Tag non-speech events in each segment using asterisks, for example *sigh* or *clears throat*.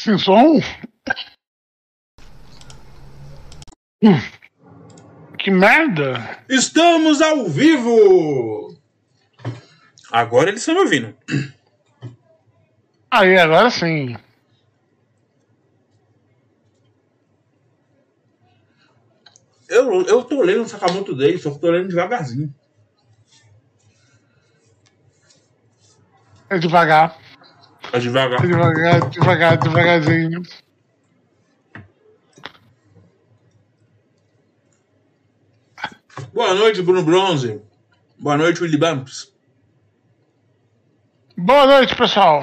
Sem som? Que merda! Estamos ao vivo! Agora eles estão me ouvindo. Aí, agora sim. Eu, eu tô lendo o Sakamoto dele, só que tô lendo devagarzinho. É devagar. É devagar. Devagar, devagar, devagarzinho. Boa noite, Bruno Bronze. Boa noite, Willy Bumps. Boa noite, pessoal.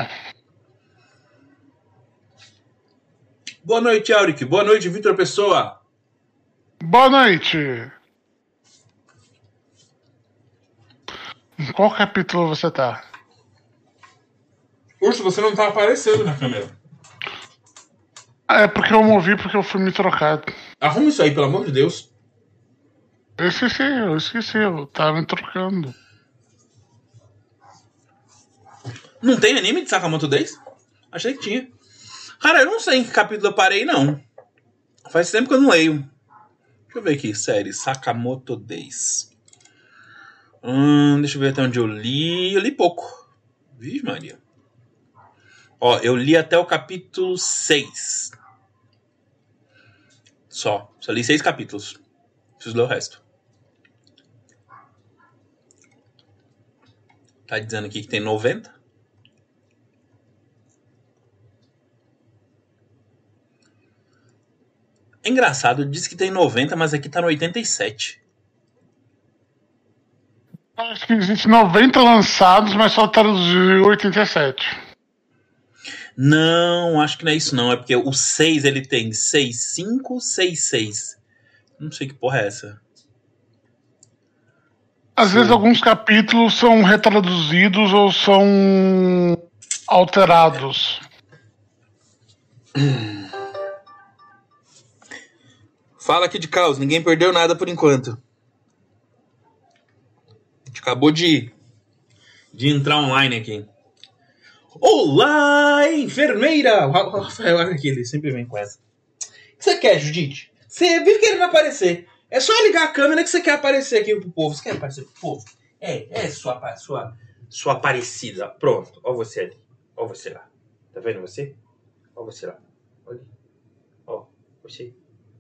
Boa noite, Auric. Boa noite, Vitor Pessoa. Boa noite. Em qual capítulo você tá? Urso, você não tá aparecendo na câmera. É porque eu movi porque eu fui me trocar. Arruma isso aí, pelo amor de Deus. Eu esqueci, eu esqueci, eu tava me trocando. Não tem anime de Sakamoto Days? Achei que tinha. Cara, eu não sei em que capítulo eu parei, não. Faz tempo que eu não leio. Deixa eu ver aqui, série. Sakamoto Days. Hum, deixa eu ver até onde eu li. Eu li pouco. Vixe, Maria. Ó, eu li até o capítulo 6. Só. Só li seis capítulos. Preciso ler o resto. Tá dizendo aqui que tem 90? É engraçado, diz que tem 90, mas aqui tá no 87. Acho que existe 90 lançados, mas só traduziu 87. Não, acho que não é isso não. É porque o 6 ele tem 6, 5, 6, 6. Não sei que porra é essa. Às vezes alguns capítulos são retraduzidos ou são alterados. *clears throat* Fala aqui de caos, ninguém perdeu nada por enquanto. A gente acabou de, de entrar online aqui. Olá, enfermeira! O Ra- o Rafael aqui, ele sempre vem com essa. O que você quer, Judite? Você vive querendo aparecer. É só ligar a câmera que você quer aparecer aqui pro povo. Você quer aparecer pro povo? É, é sua, sua, sua aparecida. Pronto, ó você ali. Ó você lá. Tá vendo você? Ó você lá. Olha. Ó, você.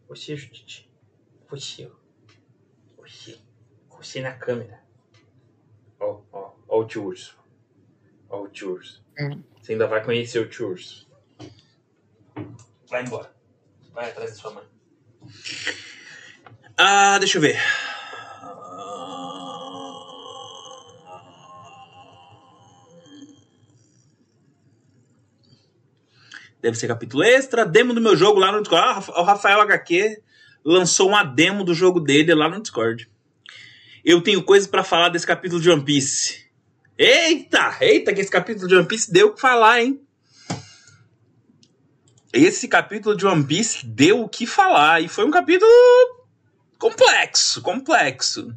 Você, Judite. Você, ó. Você. Você na câmera. Ó, ó, ó o tio Urso. Ó o tio Urso. Hum. Você ainda vai conhecer o tio Urso. Vai embora. Vai atrás da sua mãe. Ah, deixa eu ver. Deve ser capítulo extra. Demo do meu jogo lá no Discord. Ah, o Rafael HQ lançou uma demo do jogo dele lá no Discord. Eu tenho coisas pra falar desse capítulo de One Piece. Eita! Eita, que esse capítulo de One Piece deu o que falar, hein? Esse capítulo de One Piece deu o que falar. E foi um capítulo complexo, complexo.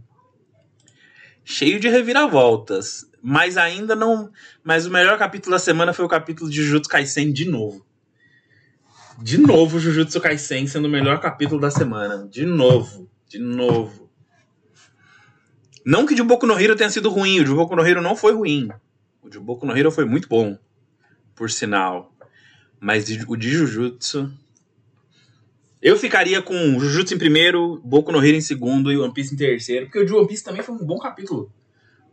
Cheio de reviravoltas. Mas ainda não. Mas o melhor capítulo da semana foi o capítulo de Jujutsu Kaisen de novo. De novo, Jujutsu Kaisen sendo o melhor capítulo da semana. De novo. De novo. Não que o Boku no Hero tenha sido ruim. O Boku no Hero não foi ruim. O Boku no Hero foi muito bom. Por sinal. Mas o de Jujutsu. Eu ficaria com Jujutsu em primeiro, Boku no Hero em segundo e One Piece em terceiro. Porque o de One Piece também foi um bom capítulo.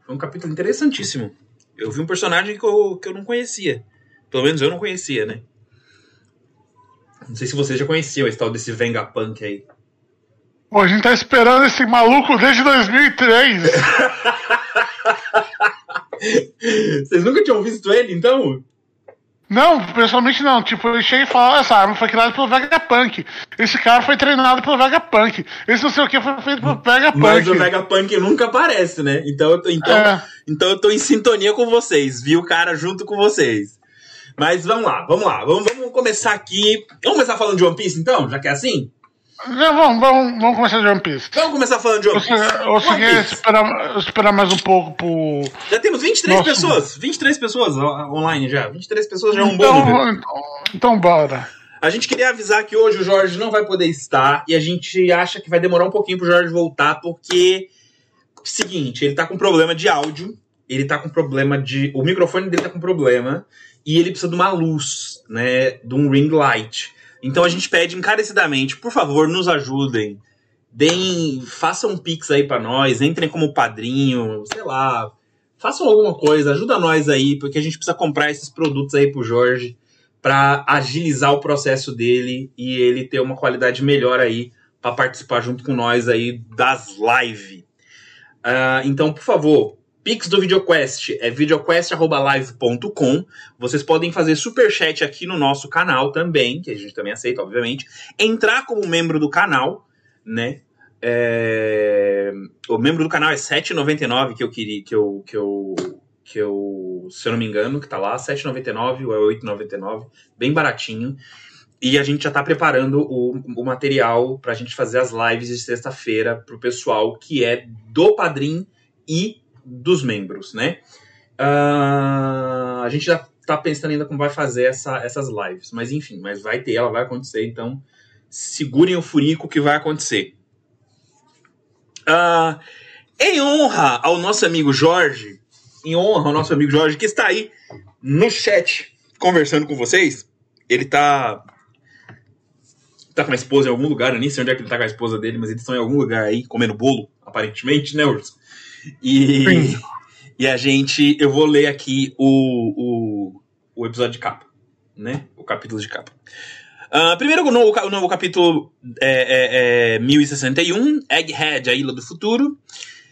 Foi um capítulo interessantíssimo. Eu vi um personagem que eu, que eu não conhecia. Pelo menos eu não conhecia, né? Não sei se vocês já conheciam esse tal desse Vengapunk aí. Pô, a gente tá esperando esse maluco desde 2003. Vocês nunca tinham visto ele, então? não, pessoalmente não. Tipo, eu cheguei e falei, essa arma foi criada pelo Vegapunk. Esse cara foi treinado pelo Vegapunk. Esse não sei o que foi feito pelo Vegapunk. Mas o Vegapunk nunca aparece, né? Então, eu tô- então, É. então eu tô em sintonia com vocês. Vi o cara junto com vocês. Mas vamos lá, vamos lá. Vamos, vamos começar aqui. Vamos começar falando de One Piece, então? Já que é assim? Vamos, vamos, vamos começar de One Piece. Vamos começar falando de One Piece. Você, você quer esperar, esperar mais um pouco pro. Já temos 23 Nossa. pessoas. 23 pessoas online já. 23 pessoas já é um bom número. Então, então, então bora. A gente queria avisar que hoje o Jorge não vai poder estar e a gente acha que vai demorar um pouquinho pro Jorge voltar, porque. Seguinte, ele tá com problema de áudio, ele tá com problema de. O microfone dele tá com problema e ele precisa de uma luz, né? De um ring light. Então a gente pede encarecidamente, por favor, nos ajudem. Deem, façam um pix aí pra nós, entrem como padrinho, sei lá. Façam alguma coisa, ajuda nós aí, porque a gente precisa comprar esses produtos aí pro Jorge para agilizar o processo dele e ele ter uma qualidade melhor aí para participar junto com nós aí das lives. Ah, então, por favor, Pix do VideoQuest é videoquest.live.com. Vocês podem fazer superchat aqui no nosso canal também, que a gente também aceita, obviamente. Entrar como membro do canal, né? É, O membro do canal é R$ 7,99 que eu queria. Que eu, que eu, que eu, se eu não me engano, que tá lá, R$ 7,99 ou é R$ 8,99, bem baratinho. E a gente já tá preparando o, o material pra gente fazer as lives de sexta-feira pro pessoal que é do Padrim e dos membros, né? Ah, a gente já tá pensando ainda como vai fazer essa, essas lives, mas enfim, mas vai ter, ela vai acontecer, então segurem o furico que vai acontecer. Ah, em honra ao nosso amigo Jorge, em honra ao nosso amigo Jorge, que está aí no chat conversando com vocês, ele tá. Tá com a esposa em algum lugar, eu nem sei onde é que ele tá com a esposa dele, mas eles estão em algum lugar aí, comendo bolo, aparentemente, né, Urso? E, Sim. e a gente. Eu vou ler aqui o, o, o episódio de capa, né? O capítulo de capa. Ah, primeiro, o novo, o novo capítulo é, é, é 1061, Egghead, a Ilha do Futuro.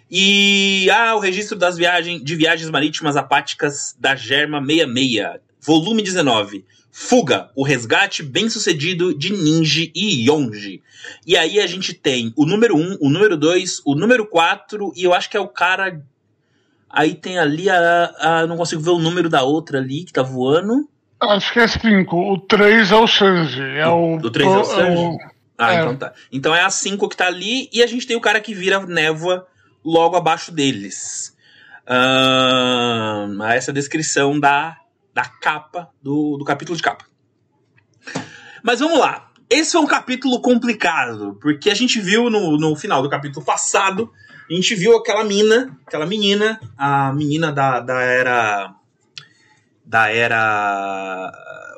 E ah, o registro das viagens, de viagens marítimas apáticas da Germa 66, volume 19. Fuga, o resgate bem-sucedido de Ninji e Yonji. E aí a gente tem o número 1, o número 2, o número 4, e eu acho que é o cara. Aí tem ali a. a não consigo ver o número da outra ali que tá voando. Acho que é 5. O 3 é o Sanji. É o, O três é o Sanji? Ah, É. então tá. Então é a 5 que tá ali e a gente tem o cara que vira névoa logo abaixo deles. Ahn, essa é a descrição da, da capa, do, do capítulo de capa. Mas vamos lá. Esse foi um capítulo complicado, porque a gente viu no, no final do capítulo passado, a gente viu aquela mina, aquela menina, a menina da, da era. Da era.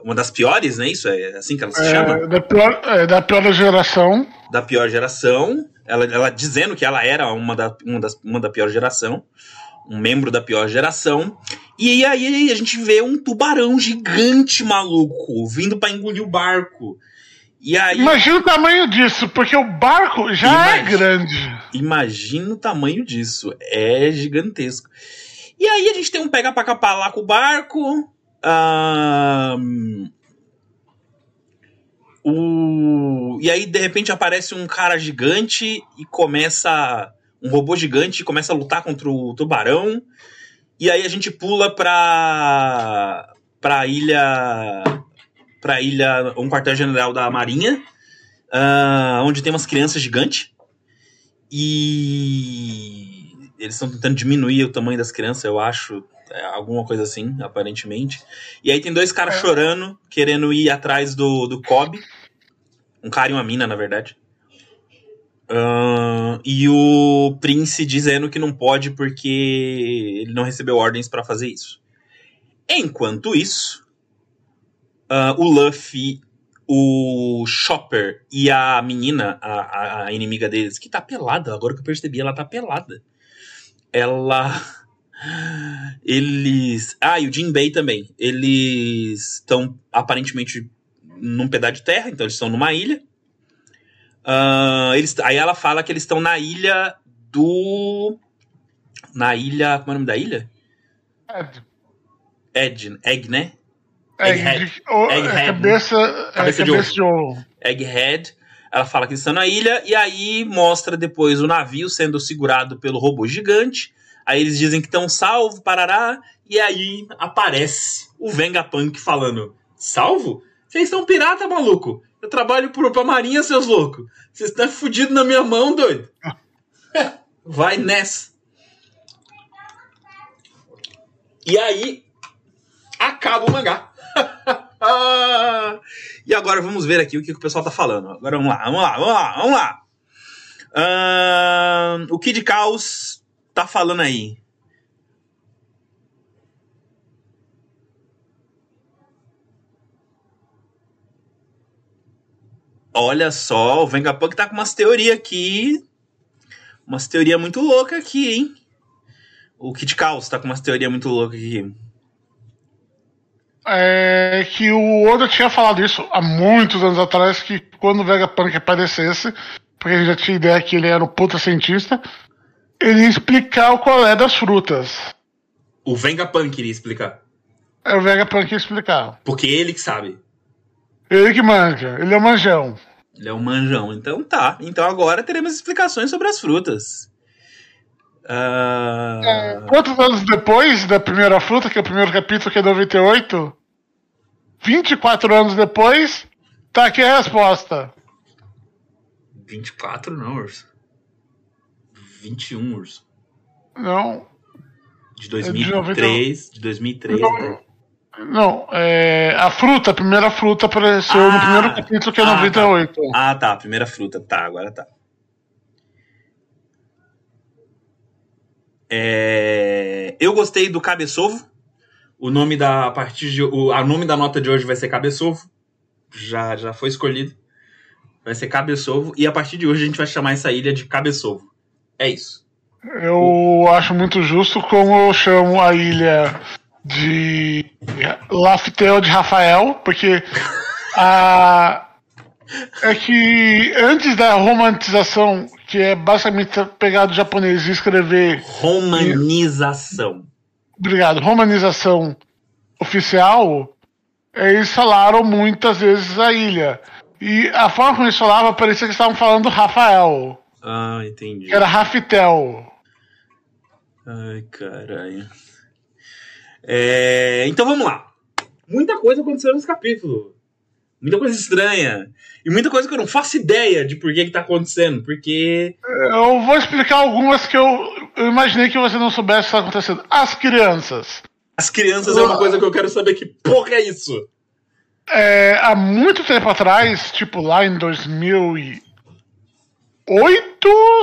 Uma das piores, né? Isso é assim que ela se chama? É, da, pior, é, da pior geração. da pior geração. Ela, ela dizendo que ela era uma da, uma, das, uma da pior geração. Um membro da pior geração. E aí a gente vê um tubarão gigante maluco vindo pra engolir o barco. E aí. Imagina o tamanho disso, porque o barco já é Imagina. grande. Imagina o tamanho disso. É gigantesco. E aí a gente tem um pega pra capar lá com o barco. Ahn, o... E aí, de repente, aparece um cara gigante e começa. Um robô gigante começa a lutar contra o tubarão. E aí a gente pula pra. pra ilha. pra ilha. um quartel-general da Marinha. ah, onde tem umas crianças gigantes. E eles estão tentando diminuir o tamanho das crianças, eu acho. É, alguma coisa assim, aparentemente. E aí tem dois caras É. chorando, querendo ir atrás do, do Kobe. Um cara e uma mina, na verdade. Ahn, e o Prince dizendo que não pode porque ele não recebeu ordens pra fazer isso. Enquanto isso, ah, o Luffy, o Chopper e a menina, a, a- a inimiga deles, que tá pelada, agora que eu percebi, ela tá pelada. Ela. *laughs* Eles. Ah, e o Jinbei também. Eles estão aparentemente num pedaço de terra, então eles estão numa ilha. Ah, eles, aí ela fala que eles estão na ilha do. Na ilha. Como é o nome da ilha? É, Ed, Egg, né? é, Egghead. de- o- é Egghead. cabeça, é Cabeça de cabeça de ovo. Egghead. Ela fala que eles estão na ilha e aí mostra depois o navio sendo segurado pelo robô gigante. Aí eles dizem que estão salvos, parará. E aí aparece o Vengapunk falando: Salvo? Vocês são pirata, maluco? Eu trabalho pro, pra Marinha, seus loucos. Vocês estão fudidos na minha mão, doido. *laughs* Vai nessa. E aí, acaba o mangá. *laughs* e agora vamos ver aqui o que o pessoal tá falando. Agora vamos lá, vamos lá, vamos lá, vamos lá. Uh, o Kid Caos tá falando aí. Olha só, o Vengapunk tá com umas teorias aqui. Umas teorias muito loucas aqui, hein? O Kid Caos tá com umas teorias muito loucas aqui. É que o Oda tinha falado isso há muitos anos atrás, que quando o Vegapunk aparecesse, porque a gente já tinha ideia que ele era um puta cientista, ele ia explicar o qual é das frutas. O Vengapunk iria explicar. É o Vegapunk ia explicar. Porque ele que sabe. Ele que manja, ele é o manjão. Ele é um manjão. Então tá. Então agora teremos explicações sobre as frutas. Uh... É, quantos anos depois da primeira fruta, que é o primeiro capítulo, que é 98? 24 anos depois, tá aqui a resposta. 24 não, Urso. 21, Urso. Não. De 2003, é de, 2003. Não, né? Não é, a fruta, a primeira fruta apareceu ah, no primeiro capítulo, que é ah, 98. Tá. Ah, tá, a primeira fruta. Tá, agora tá. É... Eu gostei do Cabeçovo. O nome da a partir de, o a nome da nota de hoje vai ser Cabeçovo. Já já foi escolhido. Vai ser Cabeçovo e a partir de hoje a gente vai chamar essa ilha de Cabeçovo. É isso. Eu acho muito justo como eu chamo a ilha de Laftel de Rafael, porque a é que antes da romantização, que é basicamente pegar do japonês e escrever. Romanização. Obrigado. Romanização oficial, eles falaram muitas vezes a ilha. E a forma como eles falavam parecia que estavam falando Rafael. Ah, entendi. Que era Rafitel. Ai, caralho. É, então vamos lá. Muita coisa aconteceu nesse capítulo. Muita coisa estranha. E muita coisa que eu não faço ideia de por que, que tá acontecendo. Porque. Eu vou explicar algumas que eu, eu imaginei que você não soubesse o que está acontecendo. As crianças. As crianças é uma coisa que eu quero saber que porra é isso. É, há muito tempo atrás, tipo lá em 2008,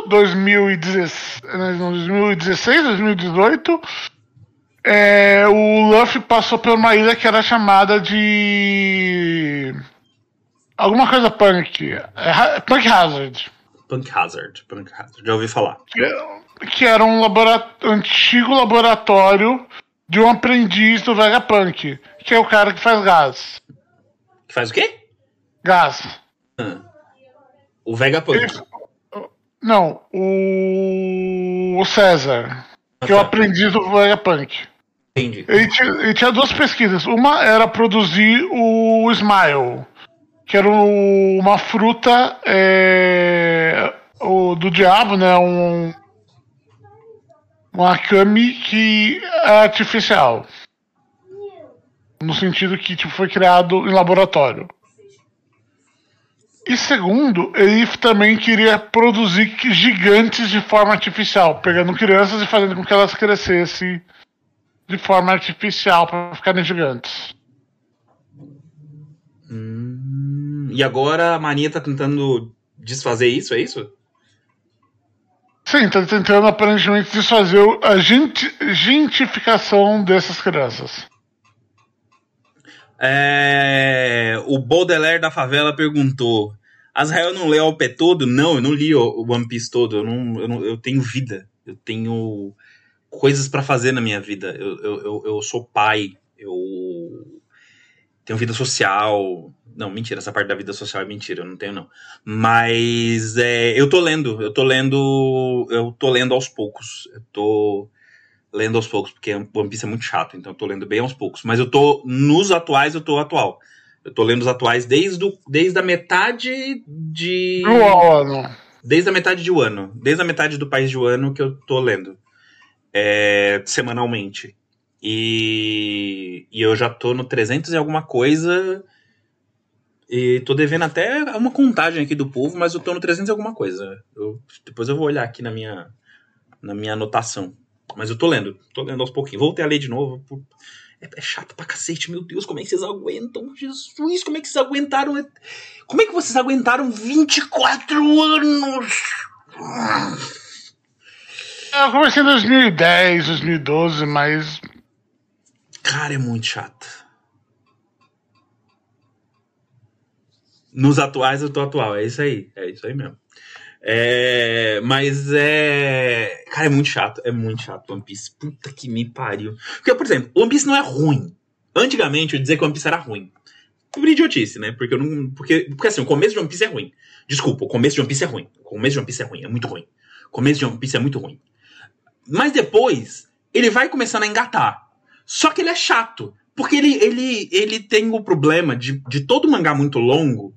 2016, 2016 2018 é, o Luffy passou por uma ilha que era chamada de. Alguma coisa punk. É, punk Hazard. Punk Hazard, Punk Hazard, já ouvi falar. Que, que era um antigo laboratório de um aprendiz do Vegapunk, que é o cara que faz gás. Que faz o quê? Gás. Hum. O Vegapunk. Ele, não, o, o César, que é o aprendiz do Vegapunk. Entendi. Ele tinha, tinha duas pesquisas. Uma era produzir o Smile, que era uma fruta é, o, do diabo, né? Um, um akami que é artificial. No sentido que tipo, foi criado em laboratório. E segundo, ele também queria produzir gigantes de forma artificial, pegando crianças e fazendo com que elas crescessem de forma artificial para ficarem gigantes. Hum, e agora a Mania tá tentando desfazer isso, é isso? Sim, tá tentando aparentemente desfazer a gentificação dessas crianças. É, o Baudelaire da favela perguntou: Azrael não leu o pé todo? Não, eu não li o One Piece todo. Eu, não, eu, não, eu tenho vida. Eu tenho coisas para fazer na minha vida. Eu, eu, eu, sou pai, eu tenho vida social. Não, mentira, essa parte da vida social é mentira, eu não tenho não. Mas é, eu tô lendo, eu tô lendo, eu tô lendo aos poucos. Eu tô lendo aos poucos, porque One Piece é muito chato, então eu tô lendo bem aos poucos. Mas eu tô, nos atuais, eu tô atual. Eu tô lendo os atuais desde, do, desde a metade de. ano. Desde a metade de um ano. Desde a metade do país de um ano que eu tô lendo é, semanalmente. E, e eu já tô no 300 e alguma coisa. E tô devendo até uma contagem aqui do povo, mas eu tô no 300 e alguma coisa. Eu, depois eu vou olhar aqui na minha, na minha anotação. Mas eu tô lendo, tô lendo aos pouquinhos. Voltei a ler de novo. É, é, chato pra cacete, meu Deus, como é que vocês aguentam? Jesus, como é que vocês aguentaram? Como é que vocês aguentaram 24 anos? Eu comecei em 2010, 2012, mas. Cara, é muito chato. Nos atuais eu tô atual, é isso aí. É isso aí mesmo. É, mas é. Cara, é muito chato. É muito chato One Piece. Puta que me pariu. Porque, por exemplo, One Piece não é ruim. Antigamente eu dizer que One Piece era ruim. Por idiotice, né? Porque eu não. Porque, porque assim, o começo de One Piece é ruim. Desculpa, o começo de One Piece é ruim. O começo de One Piece é ruim, é muito ruim. O começo de One Piece é muito ruim. Mas depois, ele vai começando a engatar. Só que ele é chato. Porque ele, ele, ele tem o problema de, de todo mangá muito longo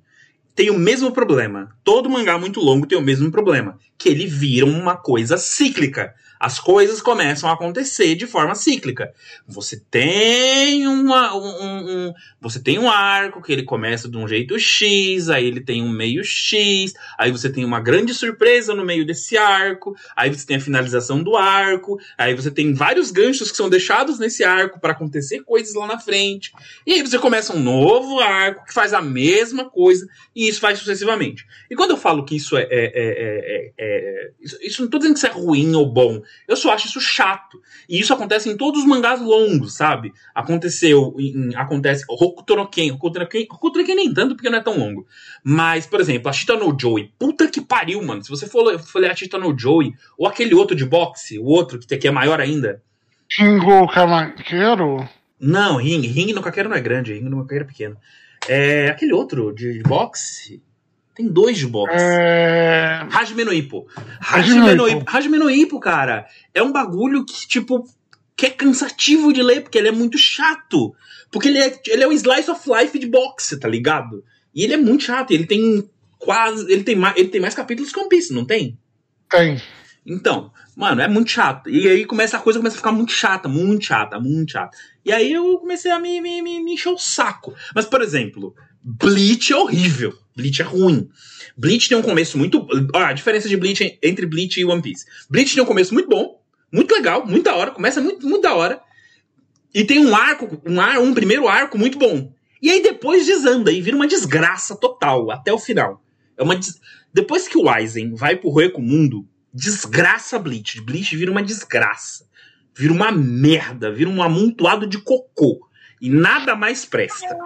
tem o mesmo problema. Todo mangá muito longo tem o mesmo problema. Que ele vira uma coisa cíclica as coisas começam a acontecer de forma cíclica. Você tem uma, um, um, você tem um arco que ele começa de um jeito X, aí ele tem um meio X, aí você tem uma grande surpresa no meio desse arco, aí você tem a finalização do arco, aí você tem vários ganchos que são deixados nesse arco para acontecer coisas lá na frente, e aí você começa um novo arco que faz a mesma coisa e isso faz sucessivamente. E quando eu falo que isso é, é, é, é isso, isso não tô dizendo que isso é ruim ou bom. Eu só acho isso chato. E isso acontece em todos os mangás longos, sabe? Aconteceu, em, acontece Hokuto no Ken, Hokuto no Ken, Hokuto no Ken nem tanto porque não é tão longo. Mas, por exemplo, a Chita no Joey, puta que pariu, mano. Se você for, for ler a Chita no Joey, ou aquele outro de boxe, o outro que, que é maior ainda. Ringo Camaqueiro? Não, Ring. Ring no Caqueiro não é grande, Ring no Caqueiro é pequeno. É aquele outro de boxe. Tem dois de boxe. É... Hajime no Ippo. Hajime no Ippo. Hajime no Ippo, cara, é um bagulho que, tipo, que é cansativo de ler, porque ele é muito chato. Porque ele é, ele é um slice of life de boxe, tá ligado? E ele é muito chato. Ele tem quase. Ele tem mais, ele tem mais capítulos que One Piece, não tem? Tem. Então, mano, é muito chato. E aí começa a coisa começa a ficar muito chata, muito chata, muito chata. E aí eu comecei a me, me, me, me encher o saco. Mas, por exemplo, Bleach é horrível. Bleach é ruim. Bleach tem um começo muito. Olha, a diferença de Bleach entre Bleach e One Piece. Bleach tem um começo muito bom, muito legal, muito da hora, começa muito, muito da hora. E tem um arco, um, ar, um primeiro arco muito bom. E aí depois desanda e vira uma desgraça total, até o final. É uma des... Depois que o Aizen vai pro Roeco Mundo, desgraça Bleach. Bleach vira uma desgraça. Vira uma merda, vira um amontoado de cocô. E nada mais presta.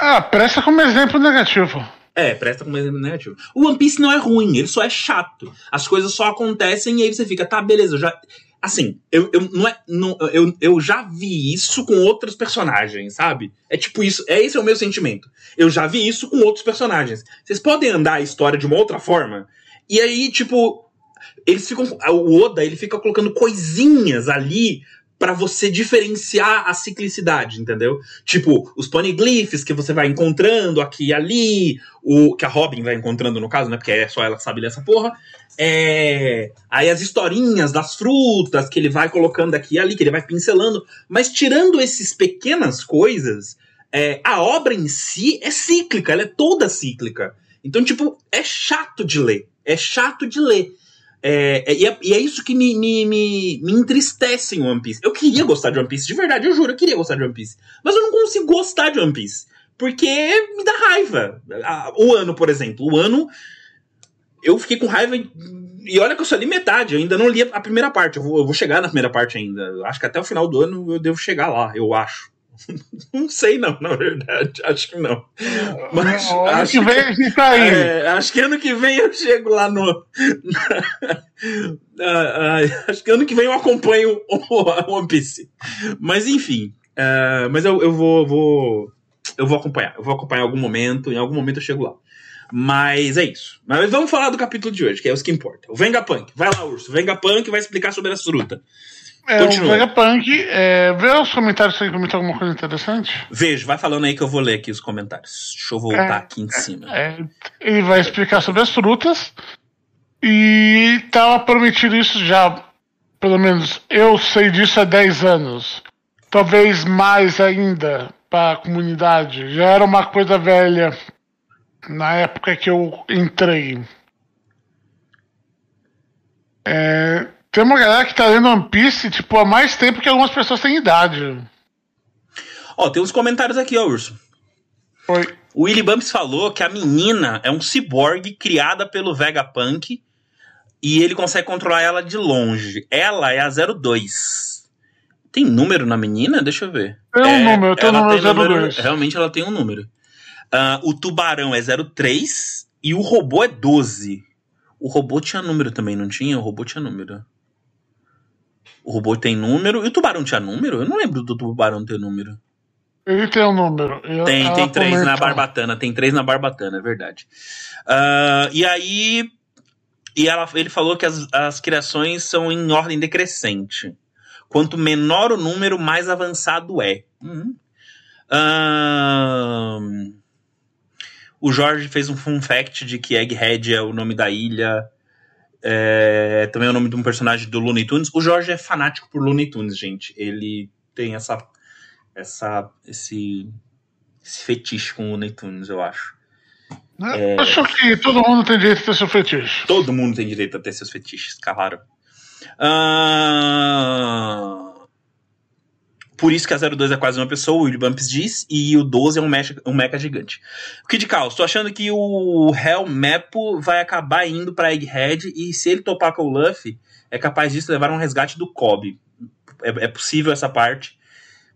Ah, presta como exemplo negativo. É, presta como exemplo negativo. O One Piece não é ruim, ele só é chato. As coisas só acontecem e aí você fica, tá, beleza, eu já. Assim, eu, eu, não é, não, eu, eu já vi isso com outros personagens, sabe? É tipo isso, é esse é o meu sentimento. Eu já vi isso com outros personagens. Vocês podem andar a história de uma outra forma, e aí, tipo, eles ficam. O Oda, ele fica colocando coisinhas ali para você diferenciar a ciclicidade, entendeu? Tipo, os poneglyphs que você vai encontrando aqui e ali, o que a Robin vai encontrando no caso, né? Porque é só ela que sabe ler essa porra. É... Aí as historinhas das frutas que ele vai colocando aqui e ali, que ele vai pincelando. Mas tirando essas pequenas coisas, é... a obra em si é cíclica, ela é toda cíclica. Então, tipo, é chato de ler. É chato de ler. É, é, e, é, e, é, isso que me, me, me, me, entristece em One Piece. Eu queria gostar de One Piece, de verdade, eu juro, eu queria gostar de One Piece. Mas eu não consigo gostar de One Piece. Porque me dá raiva. O ano, por exemplo. O ano. Eu fiquei com raiva. E olha que eu só li metade, eu ainda não li a primeira parte. Eu vou, eu vou chegar na primeira parte ainda. Acho que até o final do ano eu devo chegar lá, eu acho. *laughs* Não sei, não, na verdade. Acho que não. Mas não, acho que vem que tá aí. É, acho que ano que vem eu chego lá no. *laughs* acho que ano que vem eu acompanho o One Piece. Mas enfim. Uh, mas eu, eu vou, vou. Eu vou acompanhar. Eu vou acompanhar em algum momento. Em algum momento eu chego lá. Mas é isso. Mas vamos falar do capítulo de hoje, que é o que importa. O Vengapunk. Vai lá, Urso. Vengapunk vai explicar sobre a fruta. É, Continua. o Vegapunk, é, vê os comentários se ele comentou alguma coisa interessante. Vejo, vai falando aí que eu vou ler aqui os comentários. Deixa eu voltar é, aqui em cima. É, ele vai explicar sobre as frutas. E estava prometido isso já, pelo menos eu sei disso há 10 anos. Talvez mais ainda. pra comunidade. Já era uma coisa velha na época que eu entrei. É, tem uma galera que tá lendo One Piece, tipo, há mais tempo que algumas pessoas têm idade. Ó, tem uns comentários aqui, ó, Urso. Foi. O Willy Bumps falou que a menina é um ciborgue criada pelo Vegapunk e ele consegue controlar ela de longe. Ela é a 02. Tem número na menina? Deixa eu ver. Tem um É, número, tem o ela número tem número- 02. Realmente ela tem um número. Ah, o tubarão é 03 e o robô é 12. O robô tinha número também, não tinha? O robô tinha número. O robô tem número. E o tubarão tinha número? Eu não lembro do tubarão ter número. Ele tem um número. E Tem, tem três na barbatana, tem três na barbatana, é verdade. Ah, e aí. E ela, ele falou que as, as criações são em ordem decrescente. Quanto menor o número, mais avançado é. Uhum. Ahn, o Jorge fez um fun fact de que Egghead é o nome da ilha. É, também é o nome de um personagem do Looney Tunes. O Jorge é fanático por Looney Tunes, gente. Ele tem essa, essa, esse, esse fetiche com Looney Tunes, eu acho. Né? Eu Acho que todo mundo tem direito de ter seu fetiche. Todo mundo tem direito a ter seus fetiches, claro. Ah, Por isso que a 02 é quase uma pessoa, o Willy Bumps diz, e o 12 é um mecha, um mecha gigante. Kid Caos, tô achando que o Hell vai acabar indo pra Egghead, e se ele topar com o Luffy, é capaz disso levar um resgate do Kobe. É, é possível essa parte,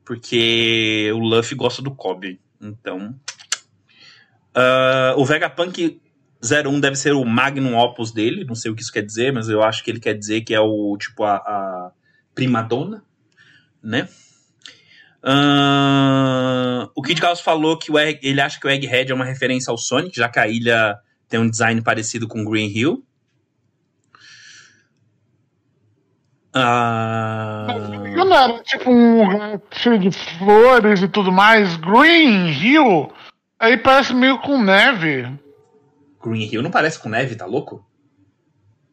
porque o Luffy gosta do Kobe. Então. Ah, o Vegapunk 01 deve ser o Magnum Opus dele, não sei o que isso quer dizer, mas eu acho que ele quer dizer que é o tipo a, a primadona, né? Ahn, o Kid Chaos falou que Egg- ele acha que o Egghead é uma referência ao Sonic, já que a ilha tem um design parecido com Green Hill. Eu não era tipo um lugar cheio de flores e tudo mais. Green Hill. Aí parece meio com neve. Green Hill não parece com neve, tá louco?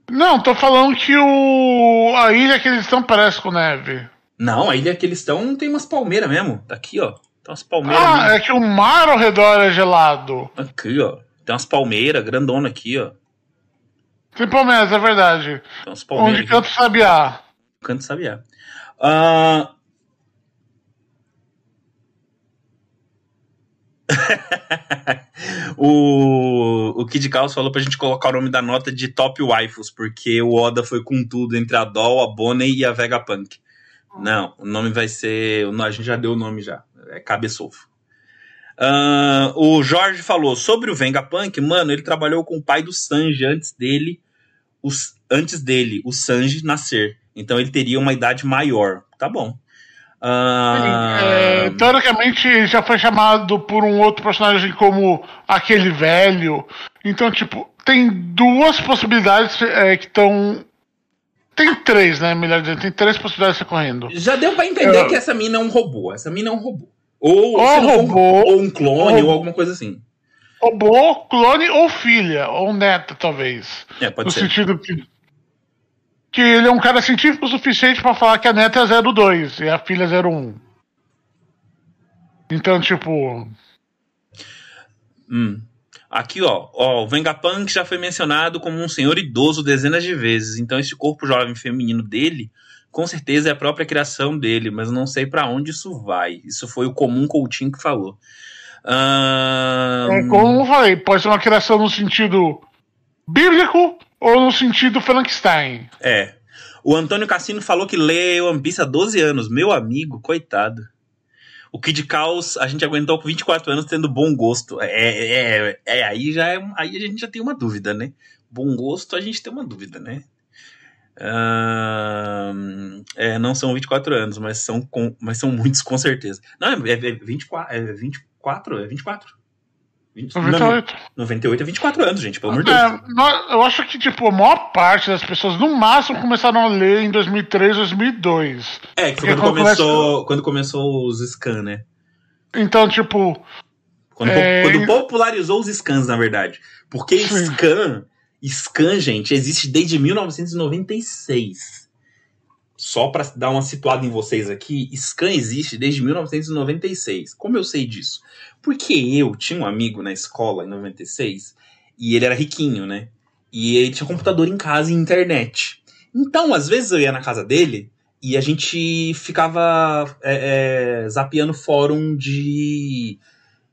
Não, tô falando que o. A ilha que eles estão parece com neve. Não, a ilha que eles estão tem umas palmeiras mesmo. Tá aqui, ó. Tem umas palmeiras. Ah, mesmo. é que o mar ao redor é gelado. Aqui, ó. Tem umas palmeiras grandona aqui, ó. Tem Palmeiras, é verdade. Tem umas palmeiras Onde aqui. canta o sabiá. Canto Sabiá. Ah, *laughs* o, o Kid Chaos falou pra gente colocar o nome da nota de Top Waifus, porque o Oda foi com tudo entre a Doll, a Bonnie e a Vegapunk. Não, o nome vai ser. A gente já deu o nome já. É Cabeçofo. Ah, o Jorge falou sobre o Vegapunk, mano, ele trabalhou com o pai do Sanji antes dele, os, antes dele, o Sanji, nascer. Então ele teria uma idade maior. Tá bom. Ah, É, teoricamente já foi chamado por um outro personagem como aquele velho. Então, tipo, tem duas possibilidades é, que estão. Tem três, né? Melhor dizendo, tem três possibilidades recorrendo. Já deu pra entender Eu- que essa mina é um robô. Essa mina é um robô. Ou, Ou um- robô, ou um clone, ou- ou alguma coisa assim. Robô, clone ou filha, ou neta, talvez. É, pode no ser. sentido que. Que ele é um cara científico o suficiente pra falar que a neta é 02 e a filha é 01. Então, tipo. Hum. Aqui, ó, ó, o Vengapunk já foi mencionado como um senhor idoso dezenas de vezes, então esse corpo jovem feminino dele, com certeza é a própria criação dele, mas não sei pra onde isso vai. Isso foi o comum Coutinho que falou. Ahn, É, como falei, pode ser uma criação no sentido bíblico ou no sentido Frankenstein. É. O Antônio Cassino falou que lê One Piece há 12 anos. Meu amigo, coitado. O Kid Caos, a gente aguentou por 24 anos tendo bom gosto. É, é, é, aí já é, aí a gente já tem uma dúvida, né? Bom gosto, a gente tem uma dúvida, né? Ahn, é, não são 24 anos, mas são, com, mas são muitos com certeza. Não, é, é 24, é 24, é 24. 20, não, 98. 98 é 24 anos, gente, pelo amor de Deus. É, nó- eu acho que, tipo, a maior parte das pessoas, no máximo, começaram a ler em 2003, 2002. É, que foi quando quando começou, quando começou os scans, né? Então, tipo, Quando, É, quando popularizou os scans, na verdade. Porque Sim. scan, scan, gente, existe desde 1996. Só para dar uma situada em vocês aqui, Scan existe desde 1996. Como eu sei disso? Porque eu tinha um amigo na escola em 96 e ele era riquinho, né? E ele tinha computador em casa e internet. Então, às vezes eu ia na casa dele e a gente ficava é, é, zapeando fórum de.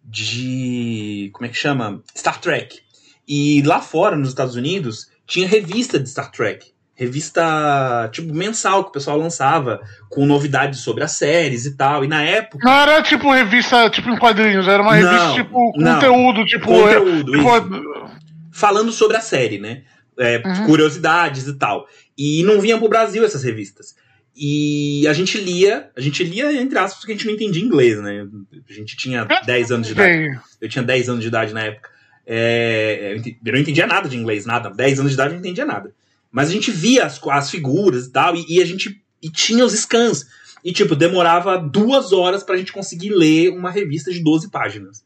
de. como é que chama? Star Trek. E lá fora, nos Estados Unidos, tinha revista de Star Trek revista tipo mensal que o pessoal lançava com novidades sobre as séries e tal. E na época. Não era tipo revista tipo em quadrinhos, era uma revista não, tipo conteúdo, tipo. Conteúdo, tipo, Falando sobre a série, né? É, uhum. Curiosidades e tal. E não vinham pro Brasil essas revistas. E a gente lia, a gente lia, entre aspas, porque a gente não entendia inglês, né? A gente tinha 10 anos de idade. Eu tinha 10 anos de idade na época. É, eu não entendia nada de inglês, nada. 10 anos de idade eu não entendia nada. Mas a gente via as, as figuras e tal, e, e, a gente e tinha os scans. E, tipo, demorava duas horas pra gente conseguir ler uma revista de 12 páginas.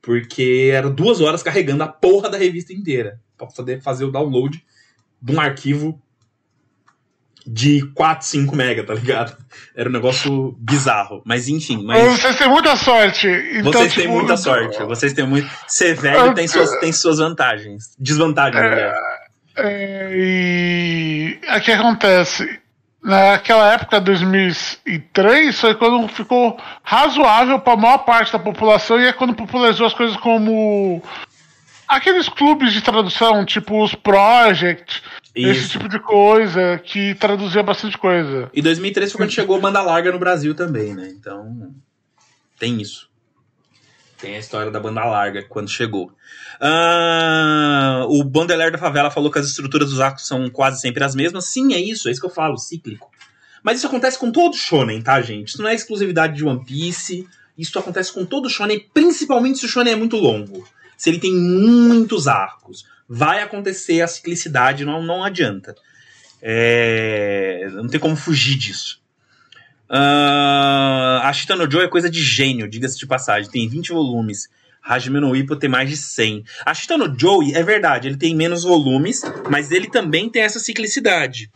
Porque era duas horas carregando a porra da revista inteira. Pra poder fazer o download de um arquivo de 4, 5 mega, tá ligado? Era um negócio bizarro. Mas enfim. Mas... Vocês têm muita sorte. Então, vocês tipo... têm muita *laughs* sorte. Vocês têm muito. Ser velho tem suas, tem suas vantagens. Desvantagens, é... aliás. É, e o que acontece? Naquela época, 2003, foi quando ficou razoável para a maior parte da população e é quando popularizou as coisas como aqueles clubes de tradução, tipo os Project, Isso. esse tipo de coisa, que traduzia bastante coisa. E 2003 foi quando chegou Banda Larga no Brasil também, né? Então, tem isso. Tem a história da Banda Larga quando chegou. Uh, o Bandeler da Favela falou que as estruturas dos arcos são quase sempre as mesmas. Sim, é isso, é isso que eu falo, cíclico. Mas isso acontece com todo shonen, tá, gente? Isso não é exclusividade de One Piece. Isso acontece com todo shonen, principalmente se o shonen é muito longo. Se ele tem muitos arcos. Vai acontecer a ciclicidade, não, não adianta. É, não tem como fugir disso. Uh, a Shita no Joe é coisa de gênio, diga-se de passagem. Tem 20 volumes. Hajime no Ippo tem mais de 100. A Shita no Joey, é verdade, ele tem menos volumes, mas ele também tem essa ciclicidade.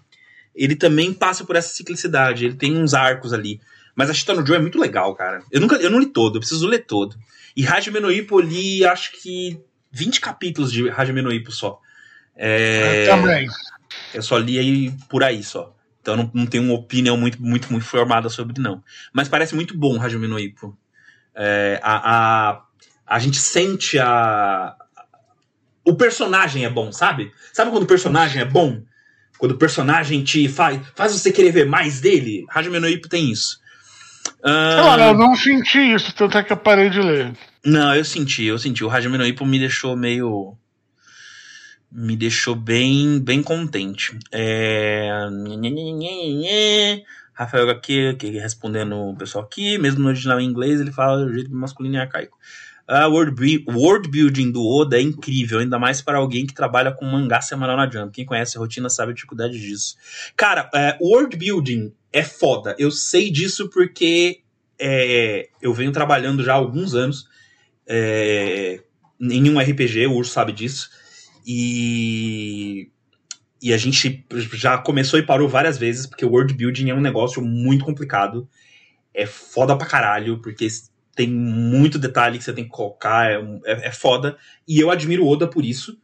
Ele também passa por essa ciclicidade, ele tem uns arcos ali. Mas a Shita no Joe é muito legal, cara. Eu nunca eu não li todo, eu preciso ler todo. E Hajime no Ippo eu li, acho que 20 capítulos de Hajime no Ippo só. É... Eu também. Eu só li aí por aí só. Então não, não tenho uma opinião muito, muito, muito formada sobre, não. Mas parece muito bom o Hajime no Ippo. É, a, a a gente sente a. O personagem é bom, sabe? Sabe quando o personagem é bom? Quando o personagem te faz, faz você querer ver mais dele? Hajime no Ippo tem isso. Uh... eu não senti isso, tanto é que eu parei de ler. Não, eu senti, eu senti. O Hajime no Ippo me deixou meio me deixou bem bem contente. É... Rafael aqui, respondendo o pessoal aqui, mesmo no original em inglês, ele fala do jeito masculino e arcaico. A world, world building do Oda é incrível, ainda mais para alguém que trabalha com mangá semanal na Jump. Quem conhece a rotina sabe a dificuldade disso. Cara, é, world building é foda. Eu sei disso porque é, eu venho trabalhando já há alguns anos é, em um RPG, o Urso sabe disso. E, e a gente já começou e parou várias vezes, porque o world building é um negócio muito complicado. É foda pra caralho, porque tem muito detalhe que você tem que colocar, é, é, é foda. E eu admiro o Oda por isso.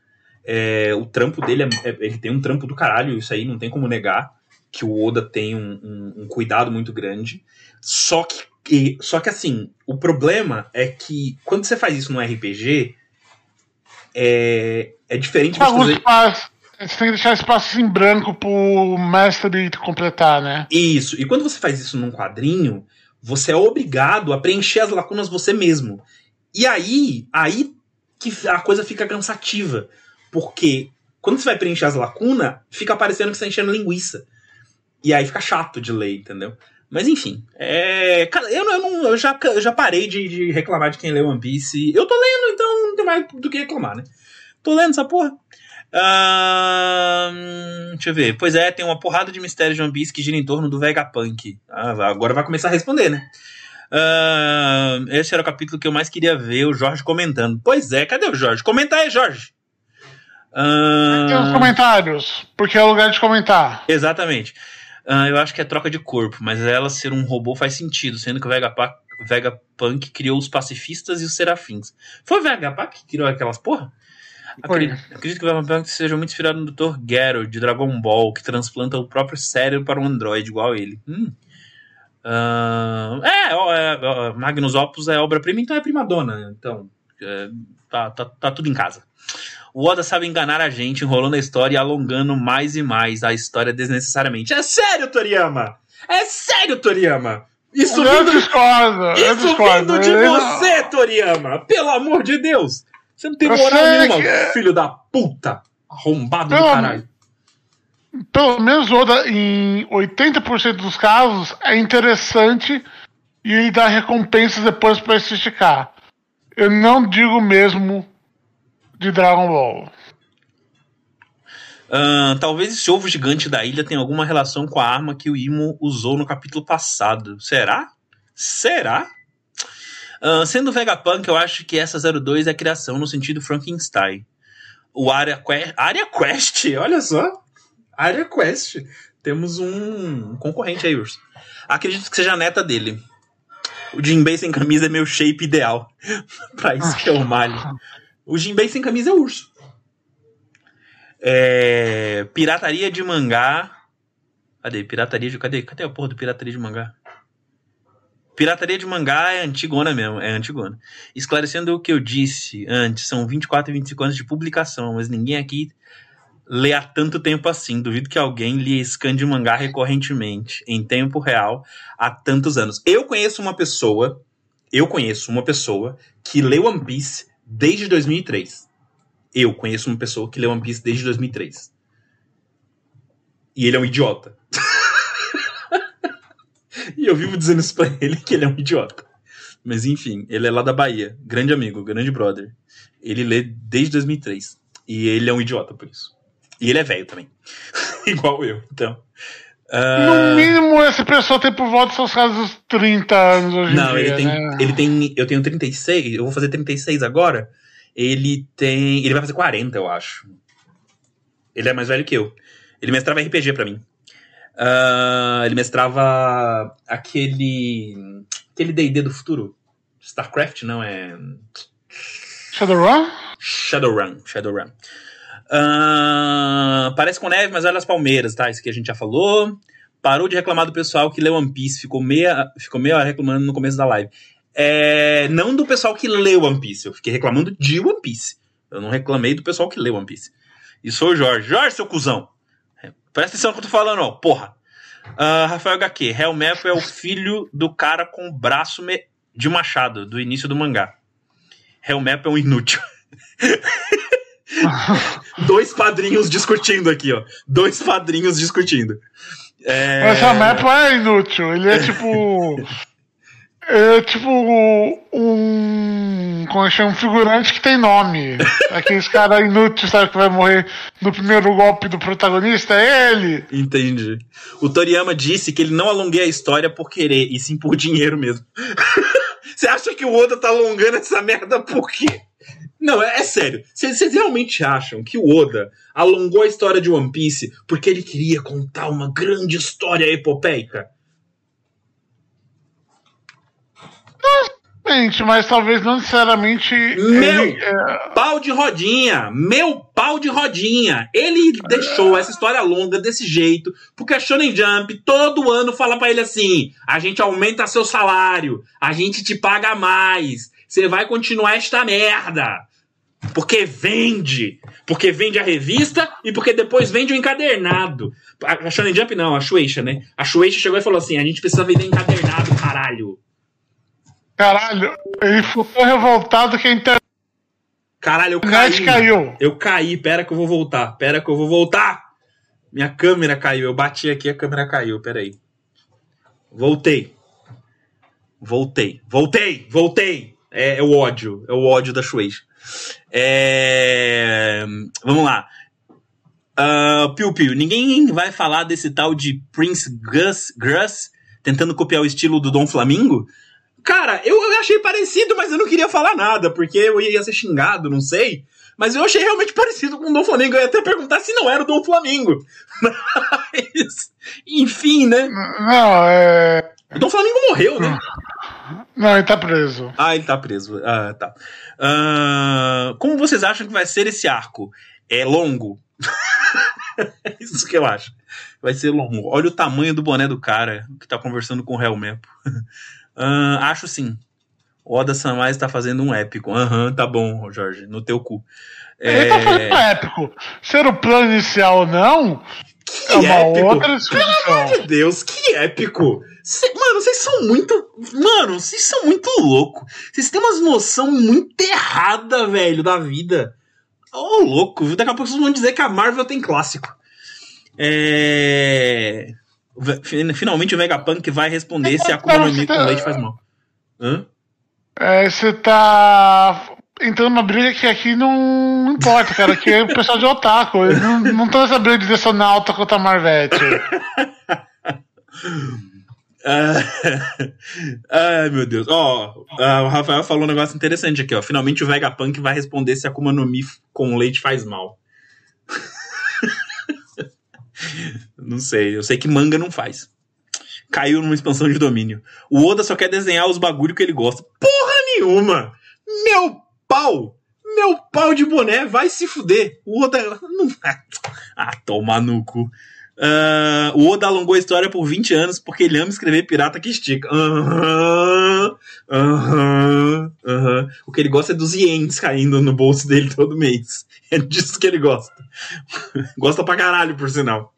É, o trampo dele, é, é, ele tem um trampo do caralho, isso aí não tem como negar. Que o Oda tem um, um, um cuidado muito grande. Só que, só que assim, o problema é que quando você faz isso no RPG, é, é diferente você fazer... Você tem que deixar espaço em branco pro mestre completar, né? Isso. E quando você faz isso num quadrinho, você é obrigado a preencher as lacunas você mesmo. E aí, aí que a coisa fica cansativa. Porque quando você vai preencher as lacunas, fica parecendo que você está enchendo linguiça. E aí fica chato de ler, entendeu? Mas enfim, é. Cara, eu, eu, não, eu, já, eu já parei de, de reclamar de quem lê One Piece. Eu tô lendo, então não tem mais do que reclamar, né? Tô lendo essa porra. Deixa eu ver. Pois é, tem uma porrada de mistérios de One Piece que gira em torno do Vegapunk. Ah, agora vai começar a responder, né? Esse era o capítulo que eu mais queria ver o Jorge comentando. Pois é, cadê o Jorge? Comenta aí, Jorge. Uh, tem os comentários, porque é o lugar de comentar. Exatamente. Uh, eu acho que é troca de corpo, mas ela ser um robô faz sentido, sendo que o Vegapunk, Vegapunk criou os pacifistas e os serafins. Foi o Vegapunk que criou aquelas porra? Acredito, acredito que o Vegapunk seja muito inspirado no Dr. Gero, de Dragon Ball, que transplanta o próprio cérebro para um androide igual ele. Hum. Uh, é, é, Magnus Opus é obra-prima, então é prima-dona. Então, é, tá, tá, tá tudo em casa. O Oda sabe enganar a gente, enrolando a história e alongando mais e mais a história desnecessariamente. É sério, Toriyama! É sério, Toriyama! Isso eu vindo, discordo, isso vindo de você, Toriyama! Pelo amor de Deus! Você não tem moral nenhuma, que... filho da puta! Arrombado pelo, do caralho. Pelo menos Oda, em 80% dos casos, é interessante e ele dá recompensas depois para se esticar. Eu não digo mesmo de Dragon Ball. Uh, talvez esse ovo gigante da ilha tenha alguma relação com a arma que o Imo usou no capítulo passado. Será? Será? Uh, sendo Vegapunk, eu acho que essa 02 é criação no sentido Frankenstein. O Area Quest, Area Quest, *laughs* olha só. Area Quest. Temos um concorrente aí, Urso. Acredito que seja a neta dele. O Jinbei sem camisa é meu shape ideal. *laughs* pra isso que eu malho. O Jinbei sem camisa é urso. É, pirataria de mangá. Cadê? Pirataria de. Cadê? Cadê a porra do pirataria de mangá? Pirataria de mangá é antigona mesmo, é antigona. Esclarecendo o que eu disse antes, são 24 e 25 anos de publicação, mas ninguém aqui lê há tanto tempo assim. Duvido que alguém lê scan de mangá recorrentemente, em tempo real, há tantos anos. Eu conheço uma pessoa, eu conheço uma pessoa que lê One Piece desde 2003. Eu conheço uma pessoa que lê One Piece desde 2003. E ele é um idiota. *laughs* e eu vivo dizendo isso pra ele que ele é um idiota. Mas enfim, ele é lá da Bahia. Grande amigo, grande brother. Ele lê desde 2003. E ele é um idiota por isso. E ele é velho também. *laughs* Igual eu, então. Uh... No mínimo, essa pessoa tem por volta dos seus casos 30 anos hoje Não, em dia, ele tem, né? ele tem. Eu tenho 36, eu vou fazer 36 agora. Ele tem. Ele vai fazer 40, eu acho. Ele é mais velho que eu. Ele mestrava RPG pra mim. Uh, ele mestrava aquele. aquele DD do futuro. StarCraft, não é. Shadowrun? Shadowrun, Shadowrun. Uh, parece com neve, mas olha as palmeiras, tá? Isso que a gente já falou. Parou de reclamar do pessoal que lê One Piece. Ficou meia, ficou meia hora reclamando no começo da live. É, não do pessoal que lê One Piece. Eu fiquei reclamando de One Piece. Eu não reclamei do pessoal que lê One Piece. E sou o Jorge. Jorge, seu cuzão. É, presta atenção no que eu tô falando, ó. Porra. Uh, Rafael HQ. Helmep é o filho do cara com o braço de machado, do início do mangá. Helmep é um inútil. *laughs* *laughs* Dois padrinhos discutindo aqui, ó. Dois padrinhos discutindo. É... Mas a mapa é inútil. Ele é *laughs* tipo. é tipo um. Como é que chama? Um figurante que tem nome. Aqueles caras inúteis, sabe? Que vai morrer no primeiro golpe do protagonista. É ele. Entendi. O Toriyama disse que ele não alonguei a história por querer, e sim por dinheiro mesmo. *laughs* Você acha que o Oda tá alongando essa merda por quê? Não, é, é sério. Vocês realmente acham que o Oda alongou a história de One Piece porque ele queria contar uma grande história epopeica? Gente, mas talvez não necessariamente. Meu ele, é... pau de rodinha! Meu pau de rodinha! Ele deixou essa história longa desse jeito, porque a Shonen Jump todo ano fala para ele assim: a gente aumenta seu salário, a gente te paga mais, você vai continuar esta merda. Porque vende. Porque vende a revista e porque depois vende o encadernado. A Shonen Jump não, a Shueisha, né? A Shueisha chegou e falou assim: a gente precisa vender encadernado, caralho. Caralho, ele ficou revoltado que a internet. Caralho, eu caí. caiu. Eu caí, pera que eu vou voltar. Pera que eu vou voltar. Minha câmera caiu. Eu bati aqui, a câmera caiu. Pera aí. Voltei. Voltei. Voltei. Voltei. É, é o ódio. É o ódio da Shueisha. É... Vamos lá. Uh, Piu Piu, ninguém vai falar desse tal de Prince Gus, Gus tentando copiar o estilo do Dom Flamingo? Cara, eu achei parecido, mas eu não queria falar nada, porque eu ia ser xingado, não sei. Mas eu achei realmente parecido com o Dom Flamengo. Eu ia até perguntar se não era o Dom Flamengo. *laughs* Mas, enfim, né? Não, é. O Dom Flamengo morreu, né? Não, ele tá preso. Ah, ele tá preso. Ah, tá. Ah, como vocês acham que vai ser esse arco? É longo? é *laughs* isso que eu acho. Vai ser longo. Olha o tamanho do boné do cara que tá conversando com o Helmepo. Uh, *laughs* acho sim. Oda Samai está fazendo um épico. Aham, uhum, tá bom, Jorge, no teu cu. Ele é... tá fazendo um épico. Ser o plano inicial ou não, que é épico. outra discussão. Pelo amor de Deus, que épico. Cê, mano, vocês são muito. Mano, vocês são muito loucos. Vocês têm umas noção muito errada, velho, da vida. Ô, oh, louco. Daqui a pouco vocês vão dizer que a Marvel tem clássico. É. Finalmente o Vegapunk vai responder se a Akuma no Mi com leite faz mal. Hã? É, você tá entrando numa briga que aqui não importa, cara. Aqui é o pessoal de otaku. Eles não, não tô nessa briga de Detonauta contra a Marvete. *laughs* Ai, meu Deus. Ó, oh, o Rafael falou um negócio interessante aqui, ó. Finalmente o Vegapunk vai responder se a Akuma no Mi com leite faz mal. *laughs* não sei, eu sei que manga não faz. Caiu numa expansão de domínio. O Oda só quer desenhar os bagulho que ele gosta. Porra nenhuma! Meu pau! Meu pau de boné vai se fuder. O Oda. *laughs* Ah, toma no cu. Uh, o Oda alongou a história por 20 anos porque ele ama escrever pirata que estica. Aham, aham. O que ele gosta é dos ienes caindo no bolso dele todo mês. É disso que ele gosta. *laughs* gosta pra caralho, por sinal.